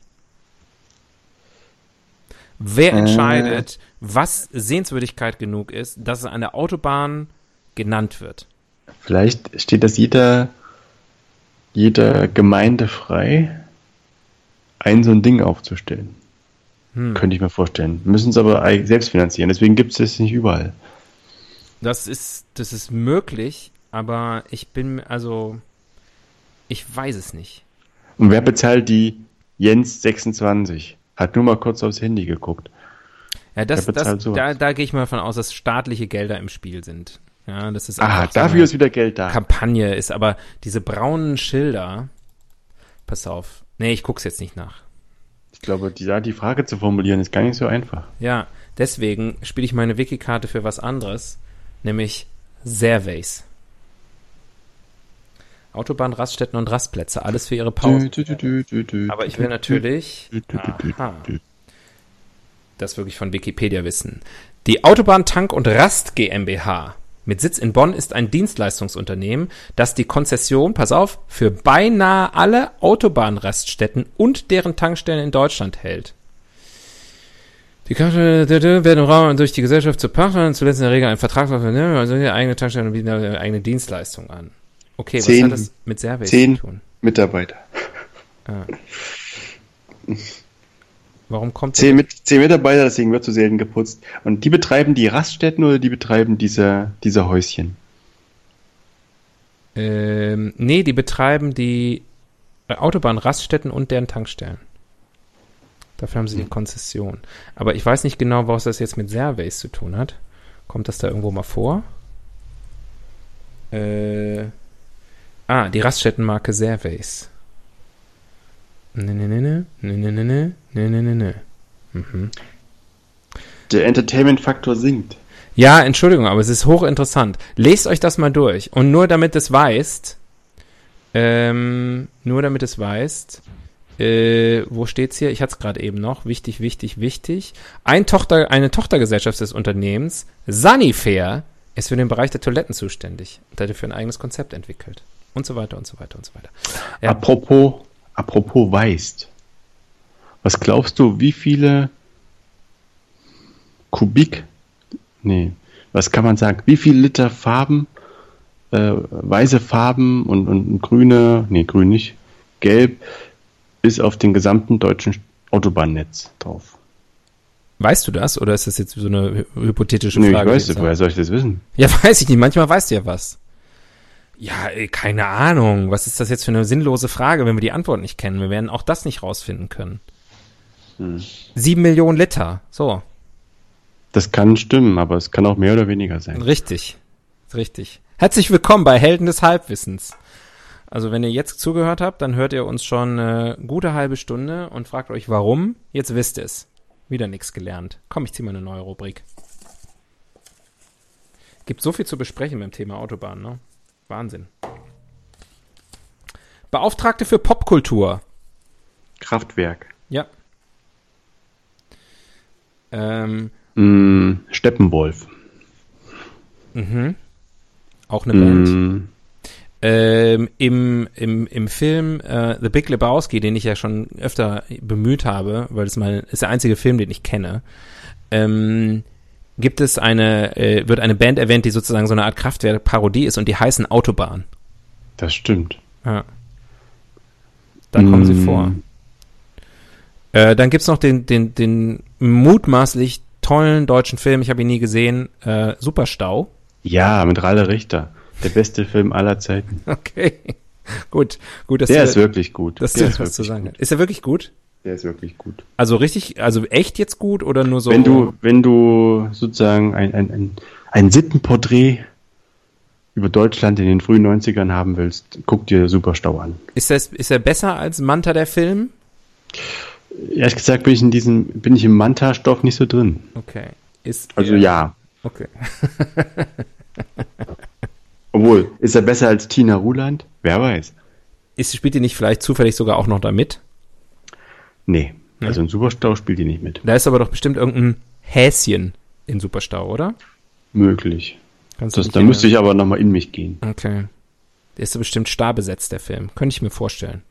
Wer äh. entscheidet, was Sehenswürdigkeit genug ist, dass es an der Autobahn genannt wird? Vielleicht steht das jeder, jeder Gemeinde frei, ein so ein Ding aufzustellen. Hm. Könnte ich mir vorstellen. Müssen es aber selbst finanzieren. Deswegen gibt es das nicht überall. Das ist, das ist möglich, aber ich bin, also, ich weiß es nicht. Und wer bezahlt die Jens 26? Hat nur mal kurz aufs Handy geguckt. Ja, das, das, da, da gehe ich mal von aus, dass staatliche Gelder im Spiel sind. Ja, das ist Ah, dafür so ist wieder Geld da. Kampagne ist aber diese braunen Schilder. Pass auf. Nee, ich guck's jetzt nicht nach. Ich glaube, die, die Frage zu formulieren ist gar nicht so einfach. Ja, deswegen spiele ich meine Wikikarte für was anderes, nämlich Surveys. Autobahn, Raststätten und Rastplätze, alles für ihre Pause. Aber ich will natürlich aha, das wirklich von Wikipedia wissen. Die Autobahn Tank und Rast GmbH mit Sitz in Bonn ist ein Dienstleistungsunternehmen, das die Konzession, pass auf, für beinahe alle Autobahnraststätten und deren Tankstellen in Deutschland hält. Die Karte werden im Raum durch die Gesellschaft zu Pachtern, zuletzt in der Regel ein Vertrag, also eigene Tankstelle und bieten eine eigene Dienstleistung an. Okay, zehn, was hat das mit Service zu tun? Mitarbeiter. Ah. Warum kommt zehn, mit, zehn Mitarbeiter, deswegen wird so selten geputzt. Und die betreiben die Raststätten oder die betreiben diese, diese Häuschen? Ähm, nee, die betreiben die Autobahnraststätten und deren Tankstellen. Dafür haben sie die Konzession. Aber ich weiß nicht genau, was das jetzt mit Surveys zu tun hat. Kommt das da irgendwo mal vor? Äh, ah, die Raststättenmarke Surveys. Ne, ne, ne, ne, ne, ne, ne, ne, ne, ne, ne, ne. Mhm. Der Entertainment-Faktor sinkt. Ja, Entschuldigung, aber es ist hochinteressant. Lest euch das mal durch. Und nur damit es weißt, ähm, nur damit es weißt, äh, wo steht's hier? Ich hatte es gerade eben noch. Wichtig, wichtig, wichtig. Ein Tochter, eine Tochtergesellschaft des Unternehmens, Sunnyfair, ist für den Bereich der Toiletten zuständig und hat dafür ein eigenes Konzept entwickelt. Und so weiter und so weiter und so weiter. Ja. Apropos Apropos weißt. Was glaubst du, wie viele Kubik, nee, was kann man sagen, wie viel Liter Farben, äh, weiße Farben und, und grüne, nee, grün nicht, gelb, ist auf dem gesamten deutschen Autobahnnetz drauf? Weißt du das oder ist das jetzt so eine hypothetische Frage? Nee, ich weiß, woher soll ich das wissen? Ja, <laughs> weiß ich nicht. Manchmal weißt du ja was. Ja, ey, keine Ahnung. Was ist das jetzt für eine sinnlose Frage, wenn wir die Antwort nicht kennen? Wir werden auch das nicht rausfinden können. Hm. Sieben Millionen Liter. So. Das kann stimmen, aber es kann auch mehr oder weniger sein. Richtig. Richtig. Herzlich willkommen bei Helden des Halbwissens. Also wenn ihr jetzt zugehört habt, dann hört ihr uns schon eine gute halbe Stunde und fragt euch warum. Jetzt wisst ihr es. Wieder nichts gelernt. Komm, ich zieh mal eine neue Rubrik. Gibt so viel zu besprechen beim Thema Autobahn, ne? Wahnsinn. Beauftragte für Popkultur. Kraftwerk. Ja. Ähm, mm, Steppenwolf. Mhm. Auch eine Band. Mm. Ähm, im, im, Im Film äh, The Big Lebowski, den ich ja schon öfter bemüht habe, weil es mal ist der einzige Film, den ich kenne, ähm, gibt es eine, äh, wird eine Band erwähnt, die sozusagen so eine Art Kraftwerk-Parodie ist und die heißen Autobahn. Das stimmt. Ja. Da mm. kommen sie mm. vor. Äh, dann gibt's noch den, den, den mutmaßlich tollen deutschen Film, ich habe ihn nie gesehen, äh, Superstau. Ja, mit Ralle Richter. Der beste Film aller Zeiten. <laughs> Okay. gut, gut. Dass Der du, ist wirklich gut. Dass Der du ist was zu sagen gut. Ist er wirklich gut? Der ist wirklich gut. Also richtig, also echt jetzt gut oder nur so? Wenn du, wenn du sozusagen ein, ein, ein, ein Sittenporträt über Deutschland in den frühen 90ern haben willst, guck dir Superstau an. Ist, das, ist er besser als Manta der Film? Ehrlich gesagt bin ich in diesem, bin ich im Manta-Stoff nicht so drin. Okay. Ist also ja. Okay. <laughs> Obwohl, ist er besser als Tina Ruland? Wer weiß. Ist, spielt die nicht vielleicht zufällig sogar auch noch da mit? Nee, nee. also in Superstau spielt die nicht mit. Da ist aber doch bestimmt irgendein Häschen in Superstau, oder? Möglich. Das, da müsste ich aber nochmal in mich gehen. Okay. Der ist bestimmt starr besetzt, der Film. Könnte ich mir vorstellen.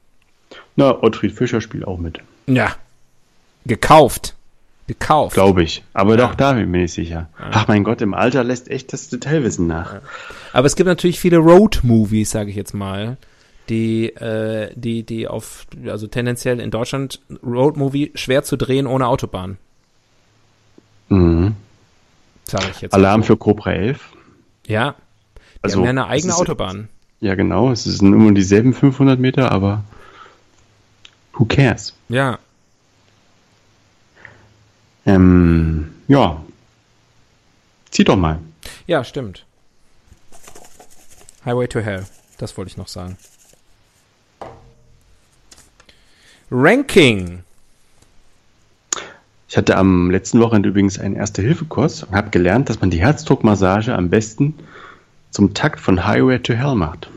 Na, Ottfried Fischer spielt auch mit. Ja. Gekauft. Gekauft. Glaube ich. Aber ja. doch da bin ich sicher. Ja. Ach mein Gott, im Alter lässt echt das Detailwissen nach. Ja. Aber es gibt natürlich viele Road-Movies, sage ich jetzt mal, die, äh, die, die auf, also tendenziell in Deutschland Roadmovie schwer zu drehen ohne Autobahn. Mhm. Sag ich jetzt. Alarm für Cobra 11. Ja. Die Also, haben ja eine eigene ist- Autobahn. Ja, genau. Es sind immer dieselben 500 Meter, aber who cares? Ja. Ähm, ja. Zieh doch mal. Ja, stimmt. Highway to Hell. Das wollte ich noch sagen. Ranking. Ich hatte am letzten Wochenende übrigens einen Erste-Hilfe-Kurs und habe gelernt, dass man die Herzdruckmassage am besten zum Takt von Highway to Hell macht.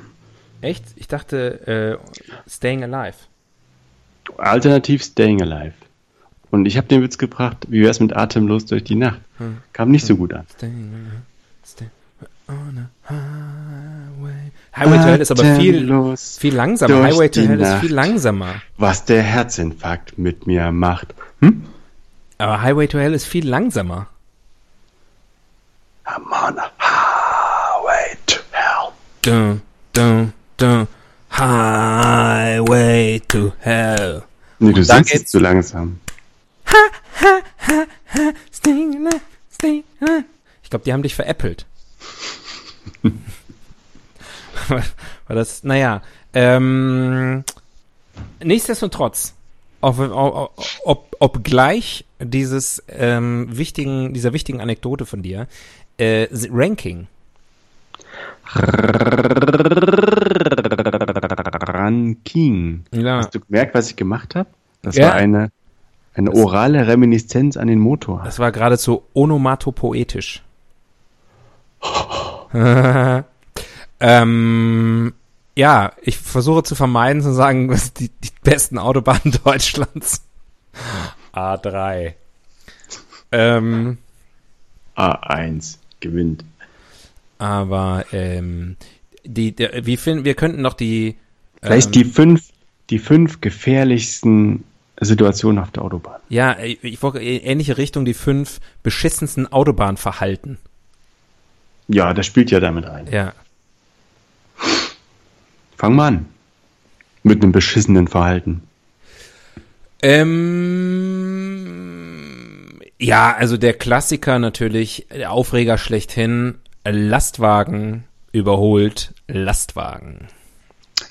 Echt? Ich dachte, äh, Staying Alive. Alternativ Staying Alive. Und ich habe den Witz gebracht, wie wär's mit Atemlos durch die Nacht? Hm. Kam nicht so gut an. Staying Alive. Stay on a highway. Highway to Hell ist aber viel, viel langsamer. Highway to Hell ist Nacht. viel langsamer. Was der Herzinfarkt mit mir macht. Hm? Aber Highway to Hell ist viel langsamer. I'm on a highway to hell. Dun, dun, dun. Highway to Hell. Nee, du singst es zu langsam. Staying alive, staying alive. Ich glaube, die haben dich veräppelt. Weil das, naja, ähm, nichtsdestotrotz, ob, ob, obgleich dieses ähm, wichtigen, dieser wichtigen Anekdote von dir, äh, Ranking. Ranking. Ja, Hast du gemerkt, was ich gemacht habe? Das Ja. war eine, eine orale Reminiszenz an den Motor. das war geradezu onomatopoetisch. <laughs> ähm, ja, ich versuche zu vermeiden zu sagen, <laughs> was die, die besten Autobahnen <laughs> Deutschlands. A3. Ähm, A1 gewinnt. aber ähm, die, der, wie finden wir könnten noch die Vielleicht ähm, die fünf, die fünf gefährlichsten Situationen auf der Autobahn. ja ich ich wollte in ähnliche Richtung die fünf beschissensten Autobahnverhalten. Ja, das spielt ja damit rein. Ja, Fang mal an. Mit einem beschissenen Verhalten. Ähm, ja, also der Klassiker natürlich, der Aufreger schlechthin, Lastwagen überholt Lastwagen.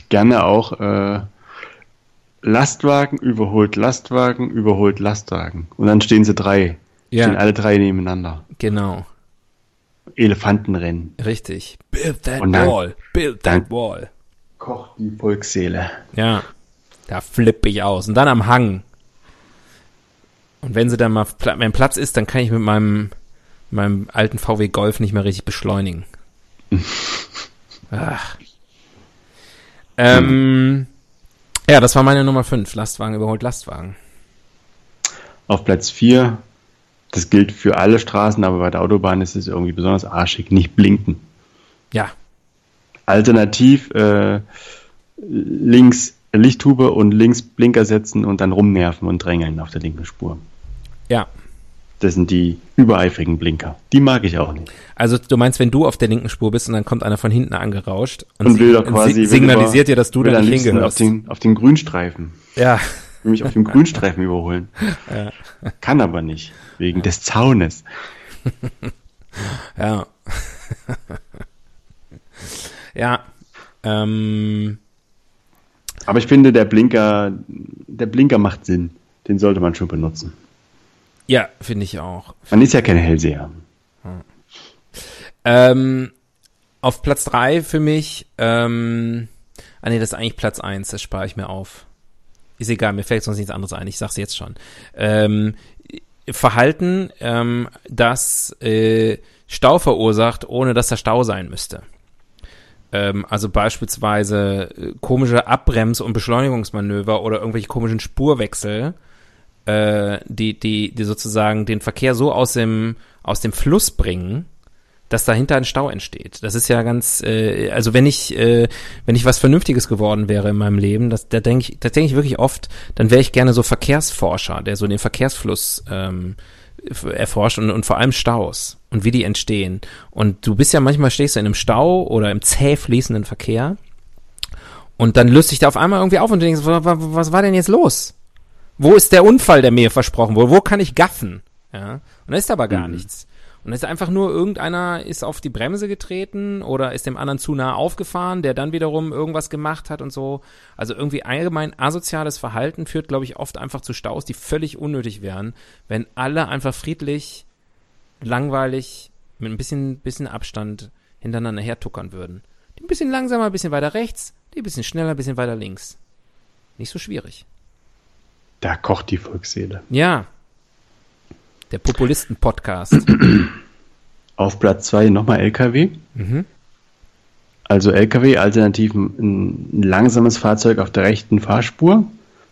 Gerne auch äh, Lastwagen überholt Lastwagen überholt Lastwagen. Und dann stehen sie drei. Ja. Stehen alle drei nebeneinander. Genau, Elefantenrennen. richtig. Build that Und dann- wall, build that wall. Kocht die Volksseele. Ja, da flippe ich aus. Und dann am Hang. Und wenn sie dann mal, wenn Platz ist, dann kann ich mit meinem, meinem alten VW Golf nicht mehr richtig beschleunigen. <laughs> Ach. Ähm, ja, das war meine Nummer 5. Lastwagen überholt Lastwagen. Auf Platz 4, das gilt für alle Straßen, aber bei der Autobahn ist es irgendwie besonders arschig, nicht blinken. Ja, Alternativ äh, links Lichthube und links Blinker setzen und dann rumnerven und drängeln auf der linken Spur. ja. Das sind die übereifrigen Blinker. Die mag ich auch nicht. Also du meinst, wenn du auf der linken Spur bist und dann kommt einer von hinten angerauscht und, Und will doch quasi signalisiert dir, dass du da nicht hingehörst. Auf den, auf den Grünstreifen. Ja, mich auf dem <laughs> Grünstreifen überholen. Kann aber nicht. Wegen des Zaunes. ja. ja. Ähm, Aber ich finde, der Blinker, der Blinker macht Sinn. Den sollte man schon benutzen. ja, finde ich auch. Man ist ja kein Hellseher. Ähm, auf Platz drei für mich, ähm, ah nee, das ist eigentlich Platz eins. das spare ich mir auf. Ist egal, mir fällt sonst nichts anderes ein, ich sag's jetzt schon. Ähm, Verhalten, ähm, das äh, Stau verursacht, ohne dass da Stau sein müsste. Ähm, also beispielsweise äh, komische Abbremse- und Beschleunigungsmanöver oder irgendwelche komischen Spurwechsel, äh, die, die, die sozusagen den Verkehr so aus dem, aus dem Fluss bringen, dass dahinter ein Stau entsteht. Das ist ja ganz, äh, also wenn ich, äh, wenn ich was Vernünftiges geworden wäre in meinem Leben, das, da denke ich, das denke ich wirklich oft, dann wäre ich gerne so Verkehrsforscher, der so den Verkehrsfluss ähm, erforscht und, und vor allem Staus und wie die entstehen. Und du bist ja manchmal stehst du in einem Stau oder im zäh fließenden Verkehr Und dann löst sich da auf einmal irgendwie auf und du denkst, was, was war denn jetzt los? Wo ist der Unfall, der mir versprochen wurde? Wo kann ich gaffen? Ja. Und da ist aber gar Mhm. nichts. Und es ist einfach nur irgendeiner ist auf die Bremse getreten oder ist dem anderen zu nah aufgefahren, der dann wiederum irgendwas gemacht hat und so. Also irgendwie allgemein asoziales Verhalten führt, glaube ich, oft einfach zu Staus, die völlig unnötig wären, wenn alle einfach friedlich, langweilig, mit ein bisschen, bisschen Abstand hintereinander hertuckern würden. Die ein bisschen langsamer, ein bisschen weiter rechts, die ein bisschen schneller, ein bisschen weiter links. Nicht so schwierig. Da kocht die Volksseele. Ja. Der Populisten-Podcast. <clears throat> Auf Platz 2 nochmal LKW. mhm. Also LKW, alternativ ein, ein langsames Fahrzeug auf der rechten Fahrspur.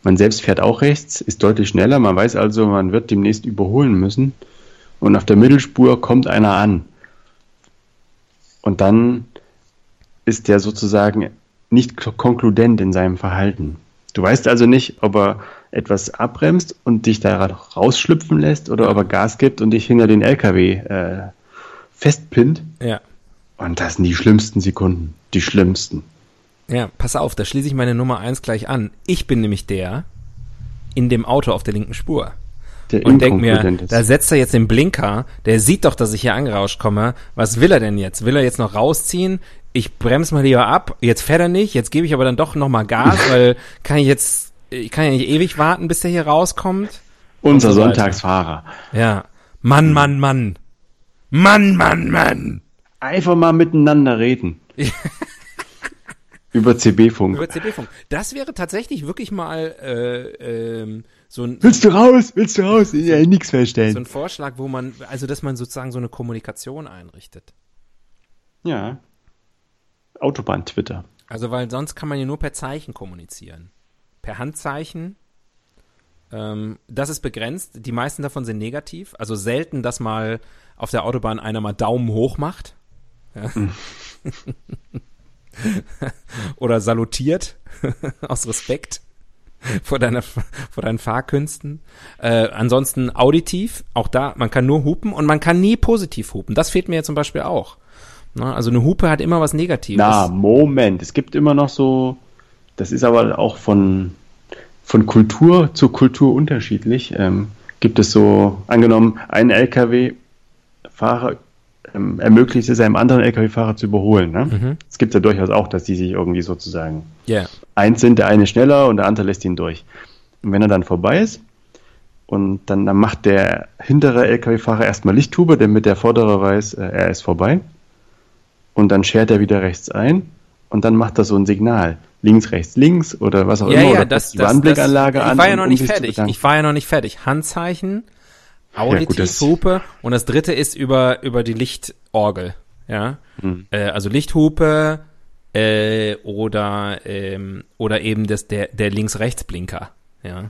Man selbst fährt auch rechts, ist deutlich schneller. Man weiß also, man wird demnächst überholen müssen. Und auf der Mittelspur kommt einer an. Und dann ist der sozusagen nicht ko- konkludent in seinem Verhalten. Du weißt also nicht, ob er etwas abbremst und dich da rausschlüpfen lässt oder ob er Gas gibt und dich hinter den LKW äh, festpinnt. Ja. Und das sind die schlimmsten Sekunden. Die schlimmsten. Ja, pass auf, da schließe ich meine Nummer eins gleich an. Ich bin nämlich der in dem Auto auf der linken Spur. Der Und denk mir, ist. da setzt er jetzt den Blinker, der sieht doch, dass ich hier angerauscht komme. Was will er denn jetzt? Will er jetzt noch rausziehen? Ich bremse mal lieber ab. Jetzt fährt er nicht, jetzt gebe ich aber dann doch noch mal Gas, <laughs> weil kann ich jetzt, ich kann ja nicht ewig warten, bis der hier rauskommt. Unser so. Sonntagsfahrer. Ja. Mann, Mann, Mann. Mann, Mann, Mann. Einfach mal miteinander reden. <laughs> Über CB-Funk. Über CB-Funk. Das wäre tatsächlich wirklich mal äh, ähm, so ein, Willst du raus? Willst du raus? Ja, nix so feststellen. ein Vorschlag, wo man, also dass man sozusagen so eine Kommunikation einrichtet. ja. Autobahn-Twitter. Also weil sonst kann man ja nur per Zeichen kommunizieren. Per Handzeichen. Ähm, das ist begrenzt. Die meisten davon sind negativ. Also selten, dass mal auf der Autobahn einer mal Daumen hoch macht. Ja. <laughs> Oder salutiert <laughs> aus Respekt vor, deiner, vor deinen Fahrkünsten. Äh, ansonsten auditiv, auch da, man kann nur hupen und man kann nie positiv hupen. Das fehlt mir ja zum Beispiel auch. Na, also eine Hupe hat immer was Negatives. Na, Moment. Es gibt immer noch so, das ist aber auch von, von Kultur zu Kultur unterschiedlich. Ähm, gibt es so, angenommen, ein LKW-Fahrer ähm, ermöglicht es einem anderen LKW-Fahrer zu überholen. Ne? Mhm. Es gibt ja durchaus auch, dass die sich irgendwie sozusagen Ja. eins sind, der eine schneller und der andere lässt ihn durch. Und wenn er dann vorbei ist, und dann, dann macht der hintere LKW-Fahrer erstmal Lichthupe, damit der vordere weiß, äh, er ist vorbei. Und dann schert er wieder rechts ein und dann macht er so ein Signal. Links, rechts, links oder was auch Ja, immer. ja, oder das, die das, Warnblickanlage das, an. ich war ja noch um nicht fertig. Ich war ja noch nicht fertig. Handzeichen, Ja, Auditivhupe und das dritte ist über, über die Lichtorgel. Ja. Hm. Äh, also Lichthupe äh, oder, ähm, oder eben das, der, der Links-Rechts-Blinker. Ja.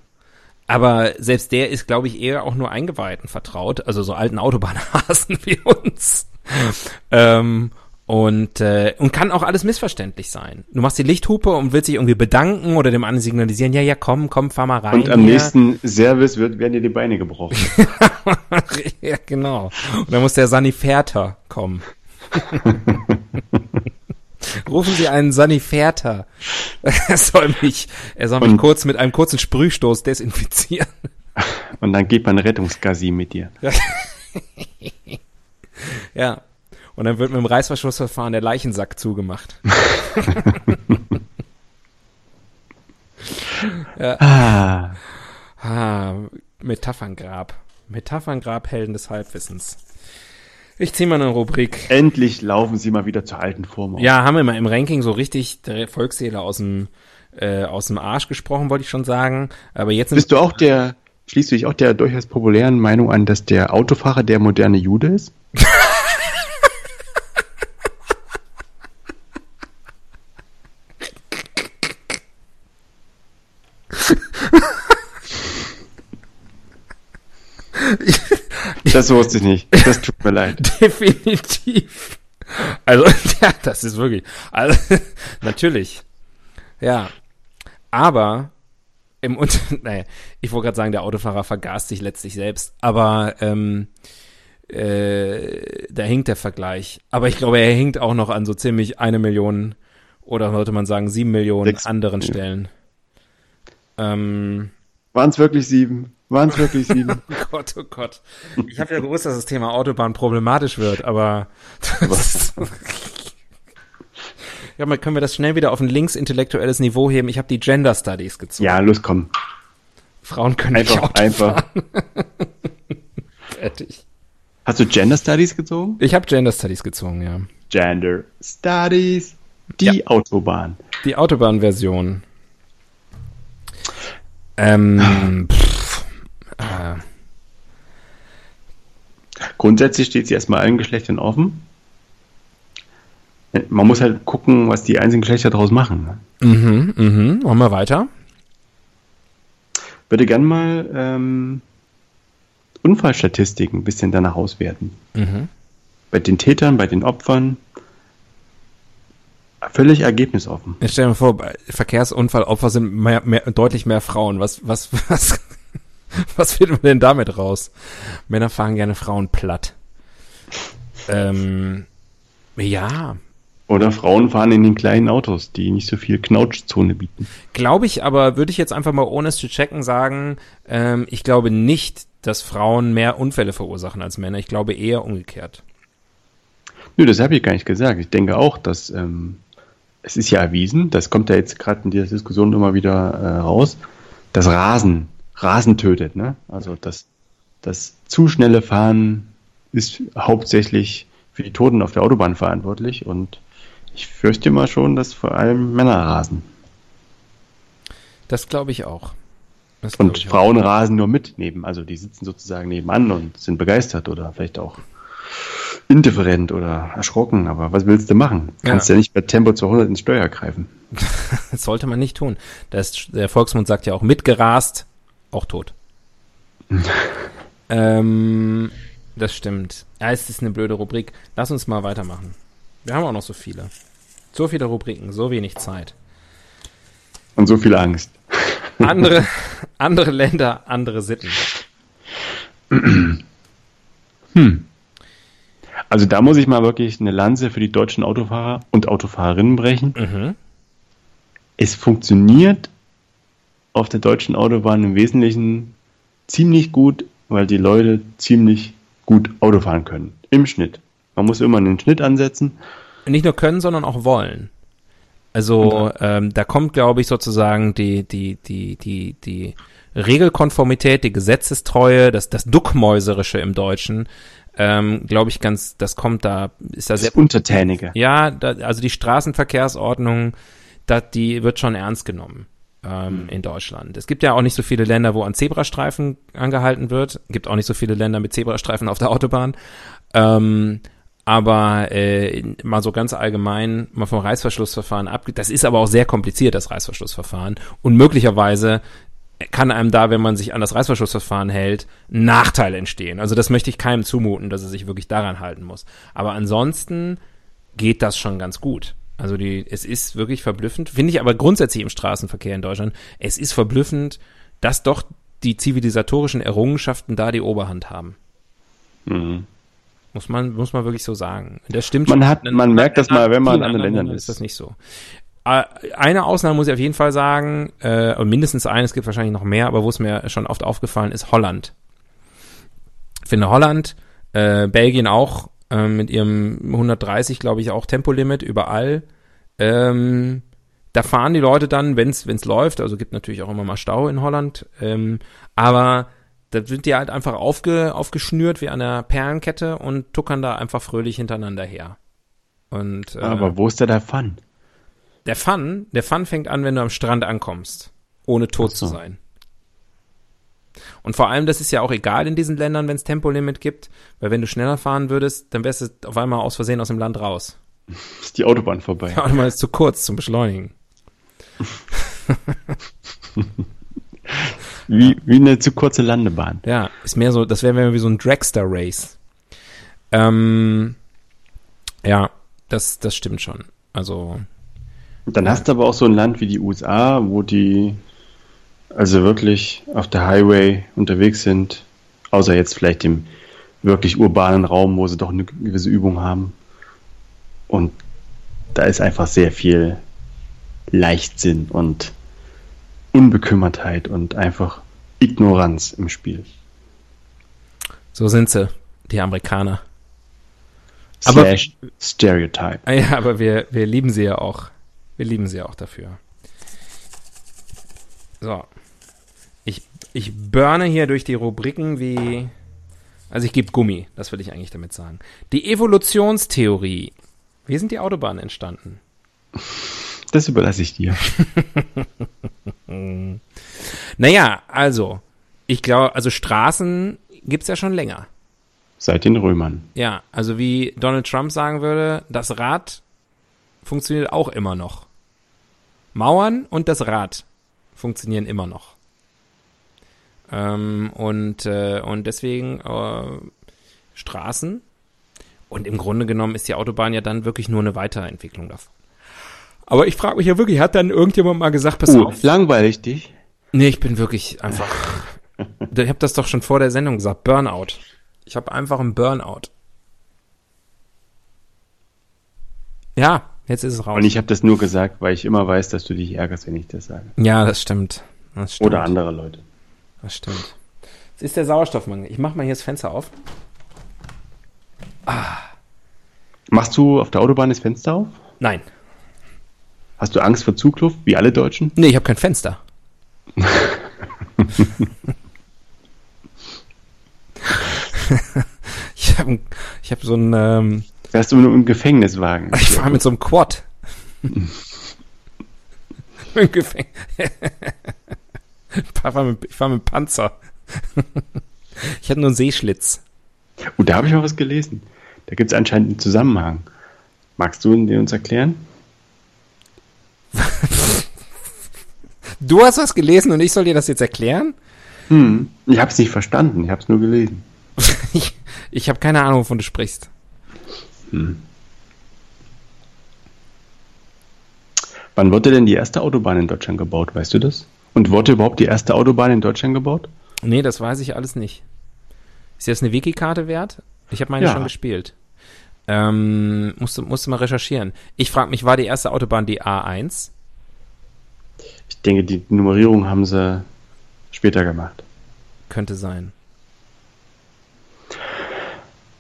Aber selbst der ist, glaube ich, eher auch nur Eingeweihten vertraut, also so alten Autobahnhasen <laughs> wie uns. ähm, und, äh, und kann auch alles missverständlich sein. Du machst die Lichthupe und willst dich irgendwie bedanken oder dem anderen signalisieren, ja, ja, komm, komm, fahr mal rein. Und am hier. nächsten Service wird, werden dir die Beine gebrochen. <laughs> ja, genau. Und dann muss der Saniferter kommen. <laughs> Rufen Sie einen Saniferter. Er soll mich, er soll mich Und- kurz mit einem kurzen Sprühstoß desinfizieren. Und dann geht man Rettungsgasi mit dir. <laughs> Ja. Und dann wird mit dem Reißverschlussverfahren der Leichensack zugemacht. <laughs> Ah, Ah, Metapherngrab. Metapherngrab Helden des Halbwissens. Ich zieh mal eine Rubrik. endlich laufen sie mal wieder zur alten Form auf. Ja, haben wir mal im Ranking so richtig der Volksseele aus dem, äh, aus dem Arsch gesprochen, wollte ich schon sagen. Aber jetzt Bist du auch der, schließt du dich auch der durchaus populären Meinung an, dass der Autofahrer der moderne Jude ist? <laughs> Das wusste ich nicht. Das tut mir leid. <laughs> definitiv. Also, <laughs> ja, das ist wirklich. Also, <laughs> natürlich. Ja. Aber im Unter naja, ich wollte gerade sagen, der Autofahrer vergaß sich letztlich selbst, aber ähm, äh, da hinkt der Vergleich. Aber ich glaube, er hinkt auch noch an so ziemlich eine Million Oder sollte man sagen, sieben Millionen Sechs. anderen Stellen? Ähm, Waren es wirklich sieben? Waren es wirklich sieben? <laughs> oh Gott, oh Gott. Ich habe ja gewusst, dass das Thema Autobahn problematisch wird, aber <laughs> <laughs> ja, mal können wir das schnell wieder auf ein linksintellektuelles Niveau heben. Ich habe die Gender Studies gezogen. ja, los, komm. Frauen können nicht Einfach, Auto einfach. Fertig. Hast du Gender Studies gezogen? Ich habe Gender Studies gezogen, ja. Gender Studies. Die Autobahn. Die Autobahnversion. Ähm, pff, äh, Grundsätzlich steht sie erstmal allen Geschlechtern offen. Man muss halt gucken, was die einzelnen Geschlechter daraus machen. ne? mhm, mhm. Machen wir weiter. Würde gern mal ähm, Unfallstatistiken ein bisschen danach auswerten. Mhm. Bei den Tätern, bei den Opfern. Völlig ergebnisoffen. Ich stell mir vor, bei Verkehrsunfallopfer sind mehr, mehr, deutlich mehr Frauen. Was, was, <laughs> was, <laughs> was finden wir denn damit raus? Männer fahren gerne Frauen platt. Ähm, ja, Oder Frauen fahren in den kleinen Autos, die nicht so viel Knautschzone bieten. glaube ich, aber würde ich jetzt einfach mal ohne es zu checken sagen, ähm, ich glaube nicht, dass Frauen mehr Unfälle verursachen als Männer. Ich glaube eher umgekehrt. Nö, das habe ich gar nicht gesagt. Ich denke auch, dass ähm, es ist ja erwiesen, das kommt ja jetzt gerade in dieser Diskussion immer wieder äh, raus, dass Rasen, Rasen tötet. Ne? Also das, das zu schnelle Fahren ist hauptsächlich für die Toten auf der Autobahn verantwortlich und ich fürchte mal schon, dass vor allem Männer rasen. Das glaube ich auch. Das Und ich auch. Frauen rasen nur mit neben, also die sitzen sozusagen nebenan und sind begeistert oder vielleicht auch indifferent oder erschrocken, aber was willst du machen? Kannst Ja. ja, nicht bei Tempo 200 ins Steuer greifen. <laughs> Das sollte man nicht tun. Das, der Volksmund sagt ja auch mitgerast, auch tot. <laughs> ähm, das stimmt. Ja, es ist eine blöde Rubrik. Lass uns mal weitermachen. Wir haben auch noch so viele. So viele Rubriken, so wenig Zeit. Und so viel Angst. <laughs> Andere, andere Länder, andere Sitten. <clears throat> Also da muss ich mal wirklich eine Lanze für die deutschen Autofahrer und Autofahrerinnen brechen. Mhm. Es funktioniert auf der deutschen Autobahn im Wesentlichen ziemlich gut, weil die Leute ziemlich gut Auto fahren können. Im Schnitt. Man muss immer einen Schnitt ansetzen. Nicht nur können, sondern auch wollen. Also ähm, da kommt, glaube ich, sozusagen die, die, die, die, die Regelkonformität, die Gesetzestreue, das, das Duckmäuserische im Deutschen, ähm, glaube ich, ganz, das kommt da, ist da Das sehr Untertänige. Ja, da, also die Straßenverkehrsordnung, da, die wird schon ernst genommen ähm, in Deutschland. Es gibt ja auch nicht so viele Länder, wo an Zebrastreifen angehalten wird. Gibt auch nicht so viele Länder mit Zebrastreifen auf der Autobahn. Ähm, aber äh, mal so ganz allgemein, mal vom Reißverschlussverfahren ab. Das ist aber auch sehr kompliziert, das Reißverschlussverfahren. Und möglicherweise kann einem da, wenn man sich an das Reißverschlussverfahren hält, ein Nachteil entstehen. Also das möchte ich keinem zumuten, dass er sich wirklich daran halten muss. Aber ansonsten geht das schon ganz gut. Also die, es ist wirklich verblüffend, finde ich aber grundsätzlich im Straßenverkehr in Deutschland, es ist verblüffend, dass doch die zivilisatorischen Errungenschaften da die Oberhand haben. Mhm. Muss man, muss man wirklich so sagen. Das stimmt Man schon. hat- In man anderen merkt das mal, wenn man in anderen Ländern ist ist. das nicht so. Äh, Eine Ausnahme muss ich auf jeden Fall sagen, äh, und mindestens eine, es gibt wahrscheinlich noch mehr, aber wo es mir schon oft aufgefallen ist, Holland. Ich finde Holland, äh, Belgien auch, äh, mit ihrem 130, glaube ich, auch Tempolimit überall. Ähm, da fahren die Leute dann, wenn es läuft, also gibt natürlich auch immer mal Stau in Holland, ähm, aber da sind die halt einfach aufge, aufgeschnürt wie an der Perlenkette und tuckern da einfach fröhlich hintereinander her. Und äh, Aber wo ist da der Fun? der Fun, der Fun fängt an, wenn du am Strand ankommst, ohne tot so. zu sein. Und vor allem, das ist ja auch egal in diesen Ländern, wenn es Tempolimit gibt, weil wenn du schneller fahren würdest, dann wärst du auf einmal aus Versehen aus dem Land raus. <laughs> Ist die Autobahn vorbei. Ja, und mal ist zu kurz zum Beschleunigen. <laughs> Wie, wie eine zu kurze Landebahn. Ja, ist mehr so, das wäre wie so ein Dragster-Race. Ähm, ja, das, das stimmt schon. Also, Dann hast du aber auch so ein Land wie die USA, wo die also wirklich auf der Highway unterwegs sind, außer jetzt vielleicht im wirklich urbanen Raum, wo sie doch eine gewisse Übung haben. Und da ist einfach sehr viel Leichtsinn und Unbekümmertheit und einfach Ignoranz im Spiel. So sind sie, die Amerikaner. Slash aber, Stereotype. Ah ja, aber wir, wir lieben sie ja auch. Wir lieben sie ja auch dafür. So. Ich, burne hier durch die Rubriken wie. Also ich gebe Gummi, das will ich eigentlich damit sagen. Die Evolutionstheorie. Wie sind die Autobahnen entstanden? Das überlasse ich dir. <laughs> naja, also, ich glaube, also Straßen gibt es ja schon länger. Seit den Römern. Ja, also wie Donald Trump sagen würde, das Rad funktioniert auch immer noch. Mauern und das Rad funktionieren immer noch. Ähm, und, äh, und deswegen äh, Straßen. Und im Grunde genommen ist die Autobahn ja dann wirklich nur eine Weiterentwicklung davon. Aber ich frage mich ja wirklich, hat dann irgendjemand mal gesagt, pass uh, auf. Langweilig dich? Nee, ich bin wirklich einfach. <laughs> ich habe das doch schon vor der Sendung gesagt. Burnout. Ich habe einfach einen Burnout. Ja, jetzt ist es raus. Und ich habe das nur gesagt, weil ich immer weiß, dass du dich ärgerst, wenn ich das sage. Ja, das stimmt. Das stimmt. Oder andere Leute. Das stimmt. Es ist der Sauerstoffmangel. Ich mache mal hier das Fenster auf. Ah. Machst du auf der Autobahn das Fenster auf? Nein. Hast du Angst vor Zugluft, wie alle Deutschen? Nee, ich habe kein Fenster. <laughs> ich habe ich hab so ein. Ähm, Wärst du nur im Gefängniswagen? <laughs> Ich fahre mit so einem Quad. <laughs> Im Gefängnis. <laughs> ich fahre mit, fahr mit Panzer. <laughs> ich hatte nur einen Seeschlitz. Oh, da habe ich mal was gelesen. Da gibt es anscheinend einen Zusammenhang. Magst du den uns erklären? <laughs> du hast was gelesen und ich soll dir das jetzt erklären? Hm, ich habe es nicht verstanden, ich habe es nur gelesen. ich ich habe keine Ahnung, wovon du sprichst. Hm. Wann wurde denn die erste Autobahn in Deutschland gebaut, weißt du das? Und wurde überhaupt die erste Autobahn in Deutschland gebaut? Nee, das weiß ich alles nicht. Ist jetzt eine Wiki-Karte wert? Ich habe meine ja. schon gespielt. Ähm, musste, musste mal recherchieren. Ich frage mich, war die erste Autobahn die A1? Ich denke, die Nummerierung haben sie später gemacht. Könnte sein.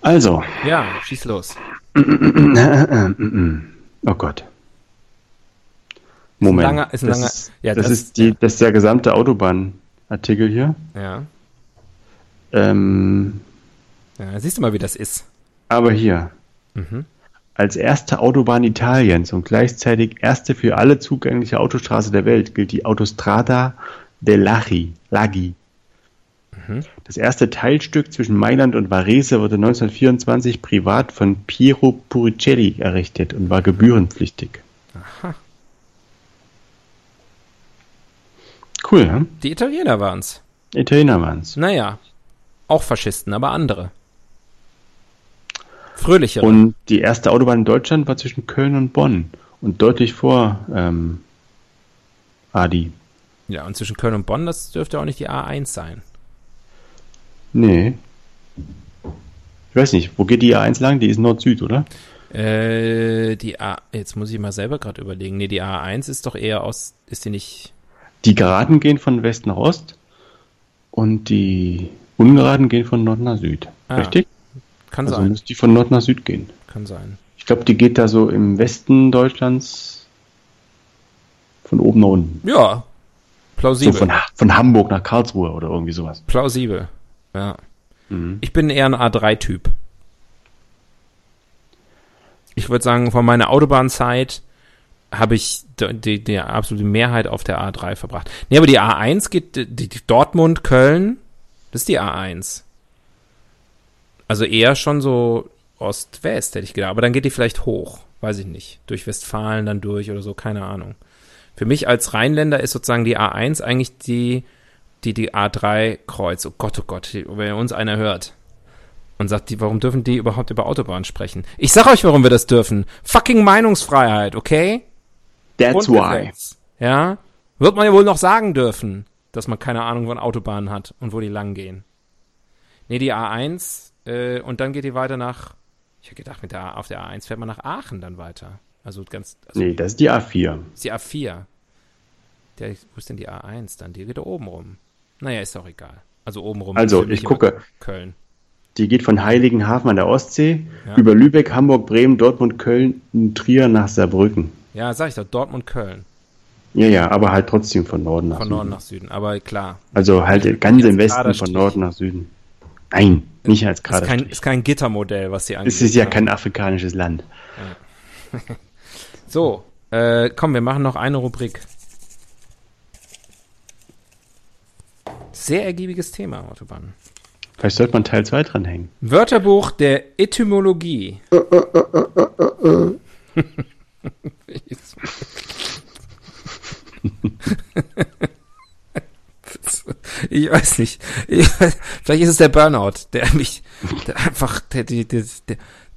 Also. Ja, schieß los. <clears throat> Oh Gott. Moment. Ein langer, ist ein das, langer, ist, ja, das, das, ist die, das ist der gesamte Autobahnartikel hier. Ja. Ähm, ja. Siehst du mal, wie das ist. Aber hier. Mhm. Als erste Autobahn Italiens und gleichzeitig erste für alle zugängliche Autostraße der Welt gilt die Autostrada del Laghi. Laghi. Mhm. Das erste Teilstück zwischen Mailand und Varese wurde 1924 privat von Piero Puricelli errichtet und war gebührenpflichtig. Aha. Cool, hm? Die Italiener waren's. Italiener waren's. Naja, auch Faschisten, aber andere. Fröhlichere. Und die erste Autobahn in Deutschland war zwischen Köln und Bonn und deutlich vor ähm, Adi. Ja, und zwischen Köln und Bonn, das dürfte auch nicht die A1 sein. Nee. Ich weiß nicht, wo geht die A1 lang? Die ist Nord-Süd, oder? Äh, die A, jetzt muss ich mal selber gerade überlegen. Nee, die A1 ist doch eher aus, ist die nicht. Die Geraden gehen von West nach Ost und die Ungeraden gehen von Nord nach Süd. Ah, Richtig? Kann also sein. muss die von Nord nach Süd gehen. Kann sein. Ich glaube, die geht da so im Westen Deutschlands von oben nach unten. Ja, plausibel. So von, von Hamburg nach Karlsruhe oder irgendwie sowas. Plausibel, ja. Mhm. Ich bin eher ein A3-Typ. Ich würde sagen, von meiner Autobahnzeit habe ich die, die, absolute Mehrheit auf der A3 verbracht. Nee, aber die A1 geht, die, die Dortmund, Köln, das ist die A1. Also eher schon so Ost-West, hätte ich gedacht. Aber dann geht die vielleicht hoch. Weiß ich nicht. Durch Westfalen dann durch oder so, keine Ahnung. Für mich als Rheinländer ist sozusagen die A1 eigentlich die, die, die A3 kreuz. Oh Gott, oh Gott, wenn uns einer hört und sagt, die, warum dürfen die überhaupt über Autobahn sprechen? Ich sag euch, warum wir das dürfen. Fucking Meinungsfreiheit, okay? That's why. Ja? Wird man ja wohl noch sagen dürfen, dass man keine Ahnung von Autobahnen hat und wo die lang gehen. Nee, die A1 äh, und dann geht die weiter nach, ich hätte gedacht, mit der, auf der A1 fährt man nach Aachen dann weiter. Also ganz. Also Nee, das ist die A4. ist die A4. Der, wo ist denn die A1 dann? Die geht da oben rum. Naja, ist auch egal. Also oben rum. Also, ich gucke. Köln. Die geht von Heiligenhafen an der Ostsee Ja. über Lübeck, Hamburg, Bremen, Dortmund, Köln, Trier nach Saarbrücken. Ja, sag ich doch, Dortmund, Köln. Ja, ja, aber halt trotzdem von Norden nach Von Süden. Norden nach Süden. Aber klar. Also halt ganz im Westen von. Norden nach Süden. Nein, nicht als Ist kein, ist kein Gittermodell, was sie Es angeht. ist ja kein afrikanisches Land. <laughs> So, äh, komm, wir machen noch eine Rubrik. Sehr ergiebiges Thema, Autobahn. Vielleicht sollte man Teil 2 dranhängen. Wörterbuch der Etymologie. <laughs> <laughs> ich weiß nicht. Ich weiß, vielleicht ist es der Burnout, der mich der einfach, der, der, der,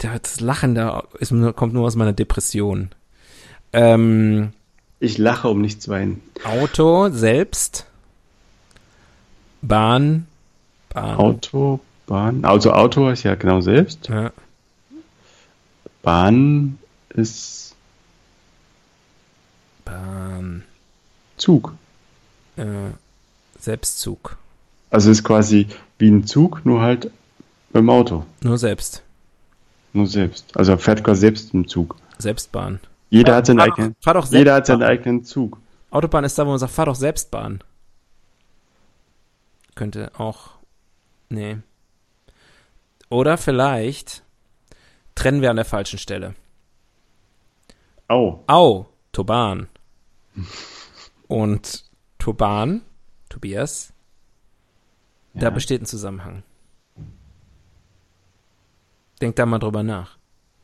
der, das Lachen da ist, kommt nur aus meiner Depression. Ähm, Ich lache, um nicht zu weinen. Auto selbst, Bahn, Bahn, Auto, Bahn. Also Auto ist ja genau selbst. ja, Bahn ist Bahn, Zug. äh, Selbstzug, Also ist quasi wie ein Zug, nur halt beim Auto. nur selbst, Nur selbst. Also er fährt quasi selbst im Zug. Selbstbahn. Jeder hat seinen Fahr doch, eigenen, fahr doch jeder hat seinen eigenen Zug. Autobahn ist da, wo man sagt, fahr doch Selbstbahn. Könnte auch, nee. Oder vielleicht trennen wir an der falschen Stelle. Au. Au, Toban. Und Toban, Tobias, da Ja. besteht ein Zusammenhang. Denk da mal drüber nach,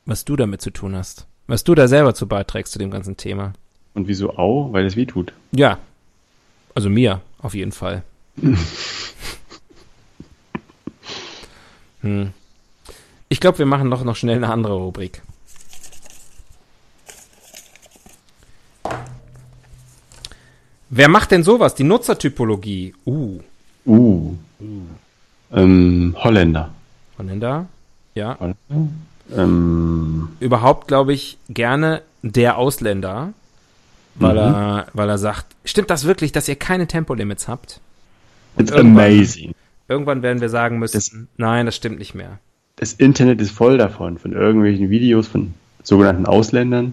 was du damit zu tun hast. Was du da selber zu beiträgst zu dem ganzen Thema. Und wieso Au? Weil es weh tut. Ja, also mir auf jeden Fall. <laughs> hm. Ich glaube, wir machen doch noch schnell eine andere Rubrik. Wer macht denn sowas? Die Nutzertypologie. Uh, Uh. Ähm, Holländer. Holländer. Ja. Holländer? Ähm, Überhaupt, glaube ich, gerne der Ausländer, weil, Mhm. er, weil er sagt, stimmt das wirklich, dass ihr keine Tempolimits habt? it's irgendwann- amazing. Irgendwann werden wir sagen müssen, Das- nein, das stimmt nicht mehr. Das Internet ist voll davon, von irgendwelchen Videos von sogenannten Ausländern,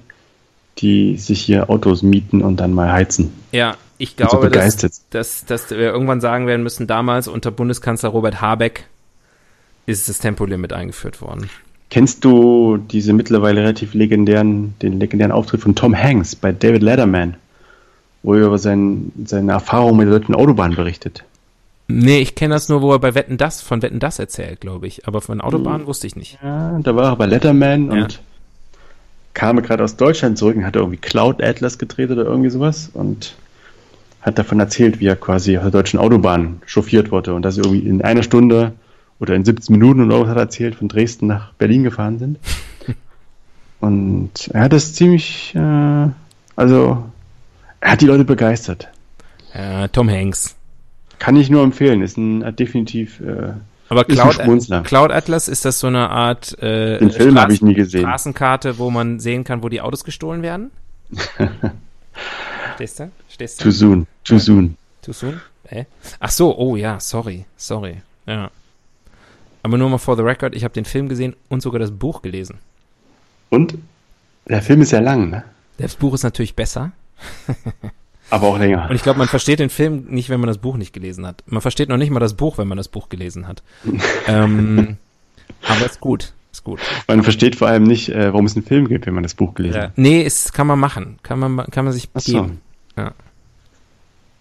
die sich hier Autos mieten und dann mal heizen. Ja, ich Bin so glaube, dass, begeistert. dass, dass wir irgendwann sagen werden müssen, damals unter Bundeskanzler Robert Habeck ist das Tempolimit eingeführt worden. Kennst du diese mittlerweile relativ legendären, den legendären Auftritt von Tom Hanks bei David Letterman, wo er über sein, seine Erfahrung mit der deutschen Autobahn berichtet? Nee, ich kenne das nur, wo er bei Wetten das, von Wetten das erzählt, glaube ich. Aber von Autobahnen wusste ich nicht. Ja, da war er bei Letterman Ja. und kam gerade aus Deutschland zurück und hat irgendwie Cloud Atlas gedreht oder irgendwie sowas und hat davon erzählt, wie er quasi auf der deutschen Autobahn chauffiert wurde und dass sie irgendwie in einer Stunde oder in 17 Minuten oder was hat er erzählt, von Dresden nach Berlin gefahren sind. <laughs> und er hat das ziemlich, äh, also er hat die Leute begeistert. Äh, Tom Hanks. Kann ich nur empfehlen, ist ein hat definitiv äh, Aber Cloud. Cloud Atlas, ist das so eine Art äh, Den Film habe ich nie gesehen. Straßenkarte, wo man sehen kann, wo die Autos gestohlen werden? <laughs> Stehst du? Stehst too du? soon, too soon. Too soon? Äh? Ach so, oh ja, sorry, sorry. Ja. Aber nur mal for the record, ich habe den Film gesehen und sogar das Buch gelesen. Und der Film ist ja lang, ne? Das Buch ist natürlich besser. <laughs> Aber auch länger. Und ich glaube, man versteht den Film nicht, wenn man das Buch nicht gelesen hat. Man versteht noch nicht mal das Buch, wenn man das Buch gelesen hat. <laughs> ähm, aber ist gut. Ist gut. Man versteht vor allem nicht, äh, warum es einen Film gibt, wenn man das Buch gelesen Ja. hat. Nee, ist, kann man machen. Kann man, ma- kann man sich Ach so. geben. Ja.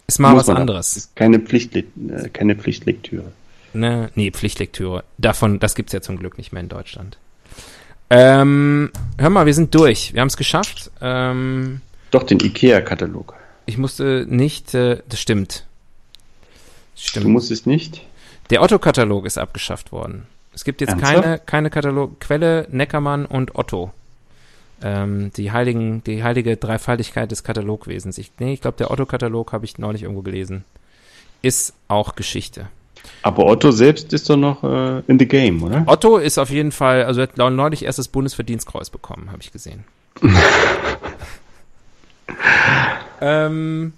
Ist mal Muss was anderes. Ist keine, Pflicht, äh, keine Pflichtlektüre. Ne, nee, Pflichtlektüre. Davon, das gibt's ja zum Glück nicht mehr in Deutschland. Ähm, hör mal, wir sind durch. Wir haben es geschafft. Ähm, Doch, den IKEA-Katalog. ich musste nicht, äh, das stimmt. Stimmt. Du musst es nicht. Der Otto-Katalog ist abgeschafft worden. Es gibt jetzt Ernsthaft? keine, keine Katalog, Quelle, Neckermann und Otto. Ähm, die heiligen, die heilige Dreifaltigkeit des Katalogwesens. Ich, nee, ich glaube, der Otto-Katalog habe ich neulich irgendwo gelesen. Ist auch Geschichte. Aber Otto selbst ist doch noch äh, in the game, oder? Otto ist auf jeden Fall, also er hat neulich erst das Bundesverdienstkreuz bekommen, habe ich gesehen. <laughs> ähm,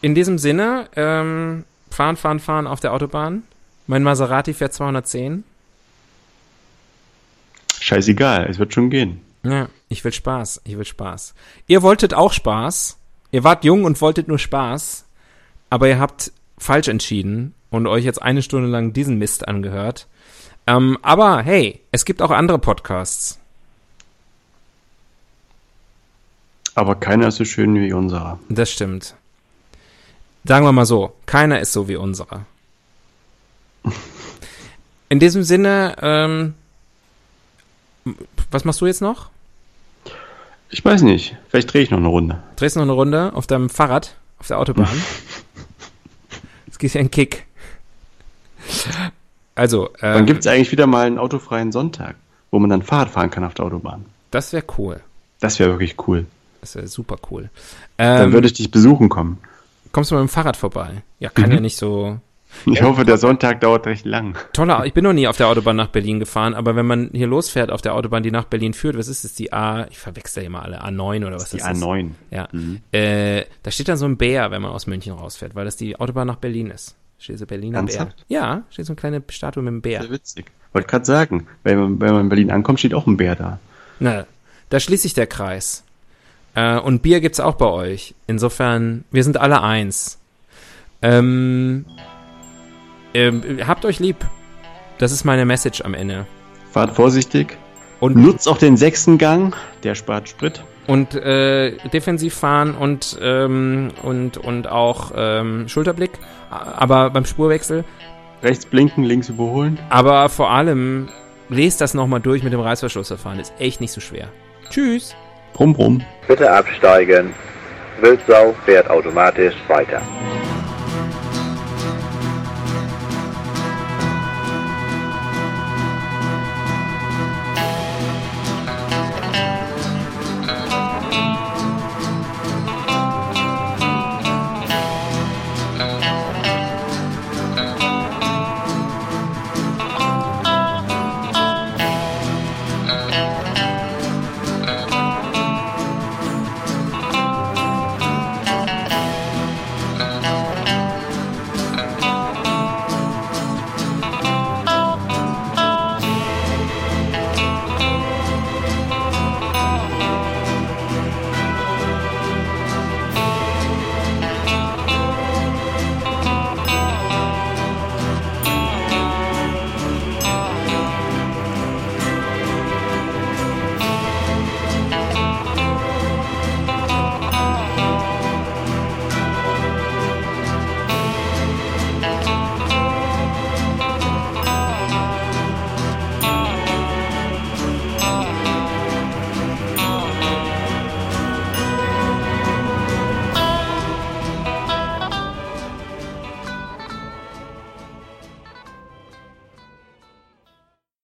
in diesem Sinne, ähm, fahren, fahren, fahren auf der Autobahn. Mein Maserati fährt 210. Scheißegal, es wird schon gehen. Ja, ich will Spaß, ich will Spaß. Ihr wolltet auch Spaß. Ihr wart jung und wolltet nur Spaß. Aber ihr habt falsch entschieden und euch jetzt eine Stunde lang diesen Mist angehört. Ähm, aber hey, es gibt auch andere Podcasts. Aber keiner ist so schön wie unserer. Das stimmt. Sagen wir mal so, keiner ist so wie unserer. <laughs> In diesem Sinne, ähm, was machst du jetzt noch? Ich weiß nicht. Vielleicht drehe ich noch eine Runde. Drehst du noch eine Runde auf deinem Fahrrad, auf der Autobahn? <laughs> Es geht ja ein Kick. Also, äh, Wann gibt es eigentlich wieder mal einen autofreien Sonntag, wo man dann Fahrrad fahren kann auf der Autobahn? Das wäre cool. Das wäre wirklich cool. Das wäre super cool. Ähm, dann würde ich dich besuchen kommen. Kommst du mit dem Fahrrad vorbei? Ja, kann mhm. ja nicht so. Ich hoffe, der Sonntag dauert recht lang. Toller, ich bin noch nie auf der Autobahn nach Berlin gefahren, aber wenn man hier losfährt auf der Autobahn, die nach Berlin führt, was ist das, die A, ich verwechsel immer alle, A9 oder was das ist? Die A9. Ja. Mhm. Äh, da steht dann so ein Bär, wenn man aus München rausfährt, weil das die Autobahn nach Berlin ist. Steht so Berliner Ernsthaft? Bär. Ja, steht so eine kleine Statue mit einem Bär. Sehr witzig. Wollte gerade sagen, wenn man, wenn man in Berlin ankommt, steht auch ein Bär da. Na, da schließt sich der Kreis. Äh, und Bier gibt's auch bei euch. Insofern, wir sind alle eins. Ähm, ähm, habt euch lieb. Das ist meine Message am Ende. Fahrt vorsichtig. Und nutzt auch den sechsten Gang, der spart Sprit. Und äh, defensiv fahren und, ähm, und, und auch ähm, Schulterblick, aber beim Spurwechsel. Rechts blinken, links überholen. Aber vor allem, lest das nochmal durch mit dem Reißverschlussverfahren. Ist echt nicht so schwer. Tschüss. Brumm, brumm. Bitte absteigen. Wildsau fährt automatisch weiter.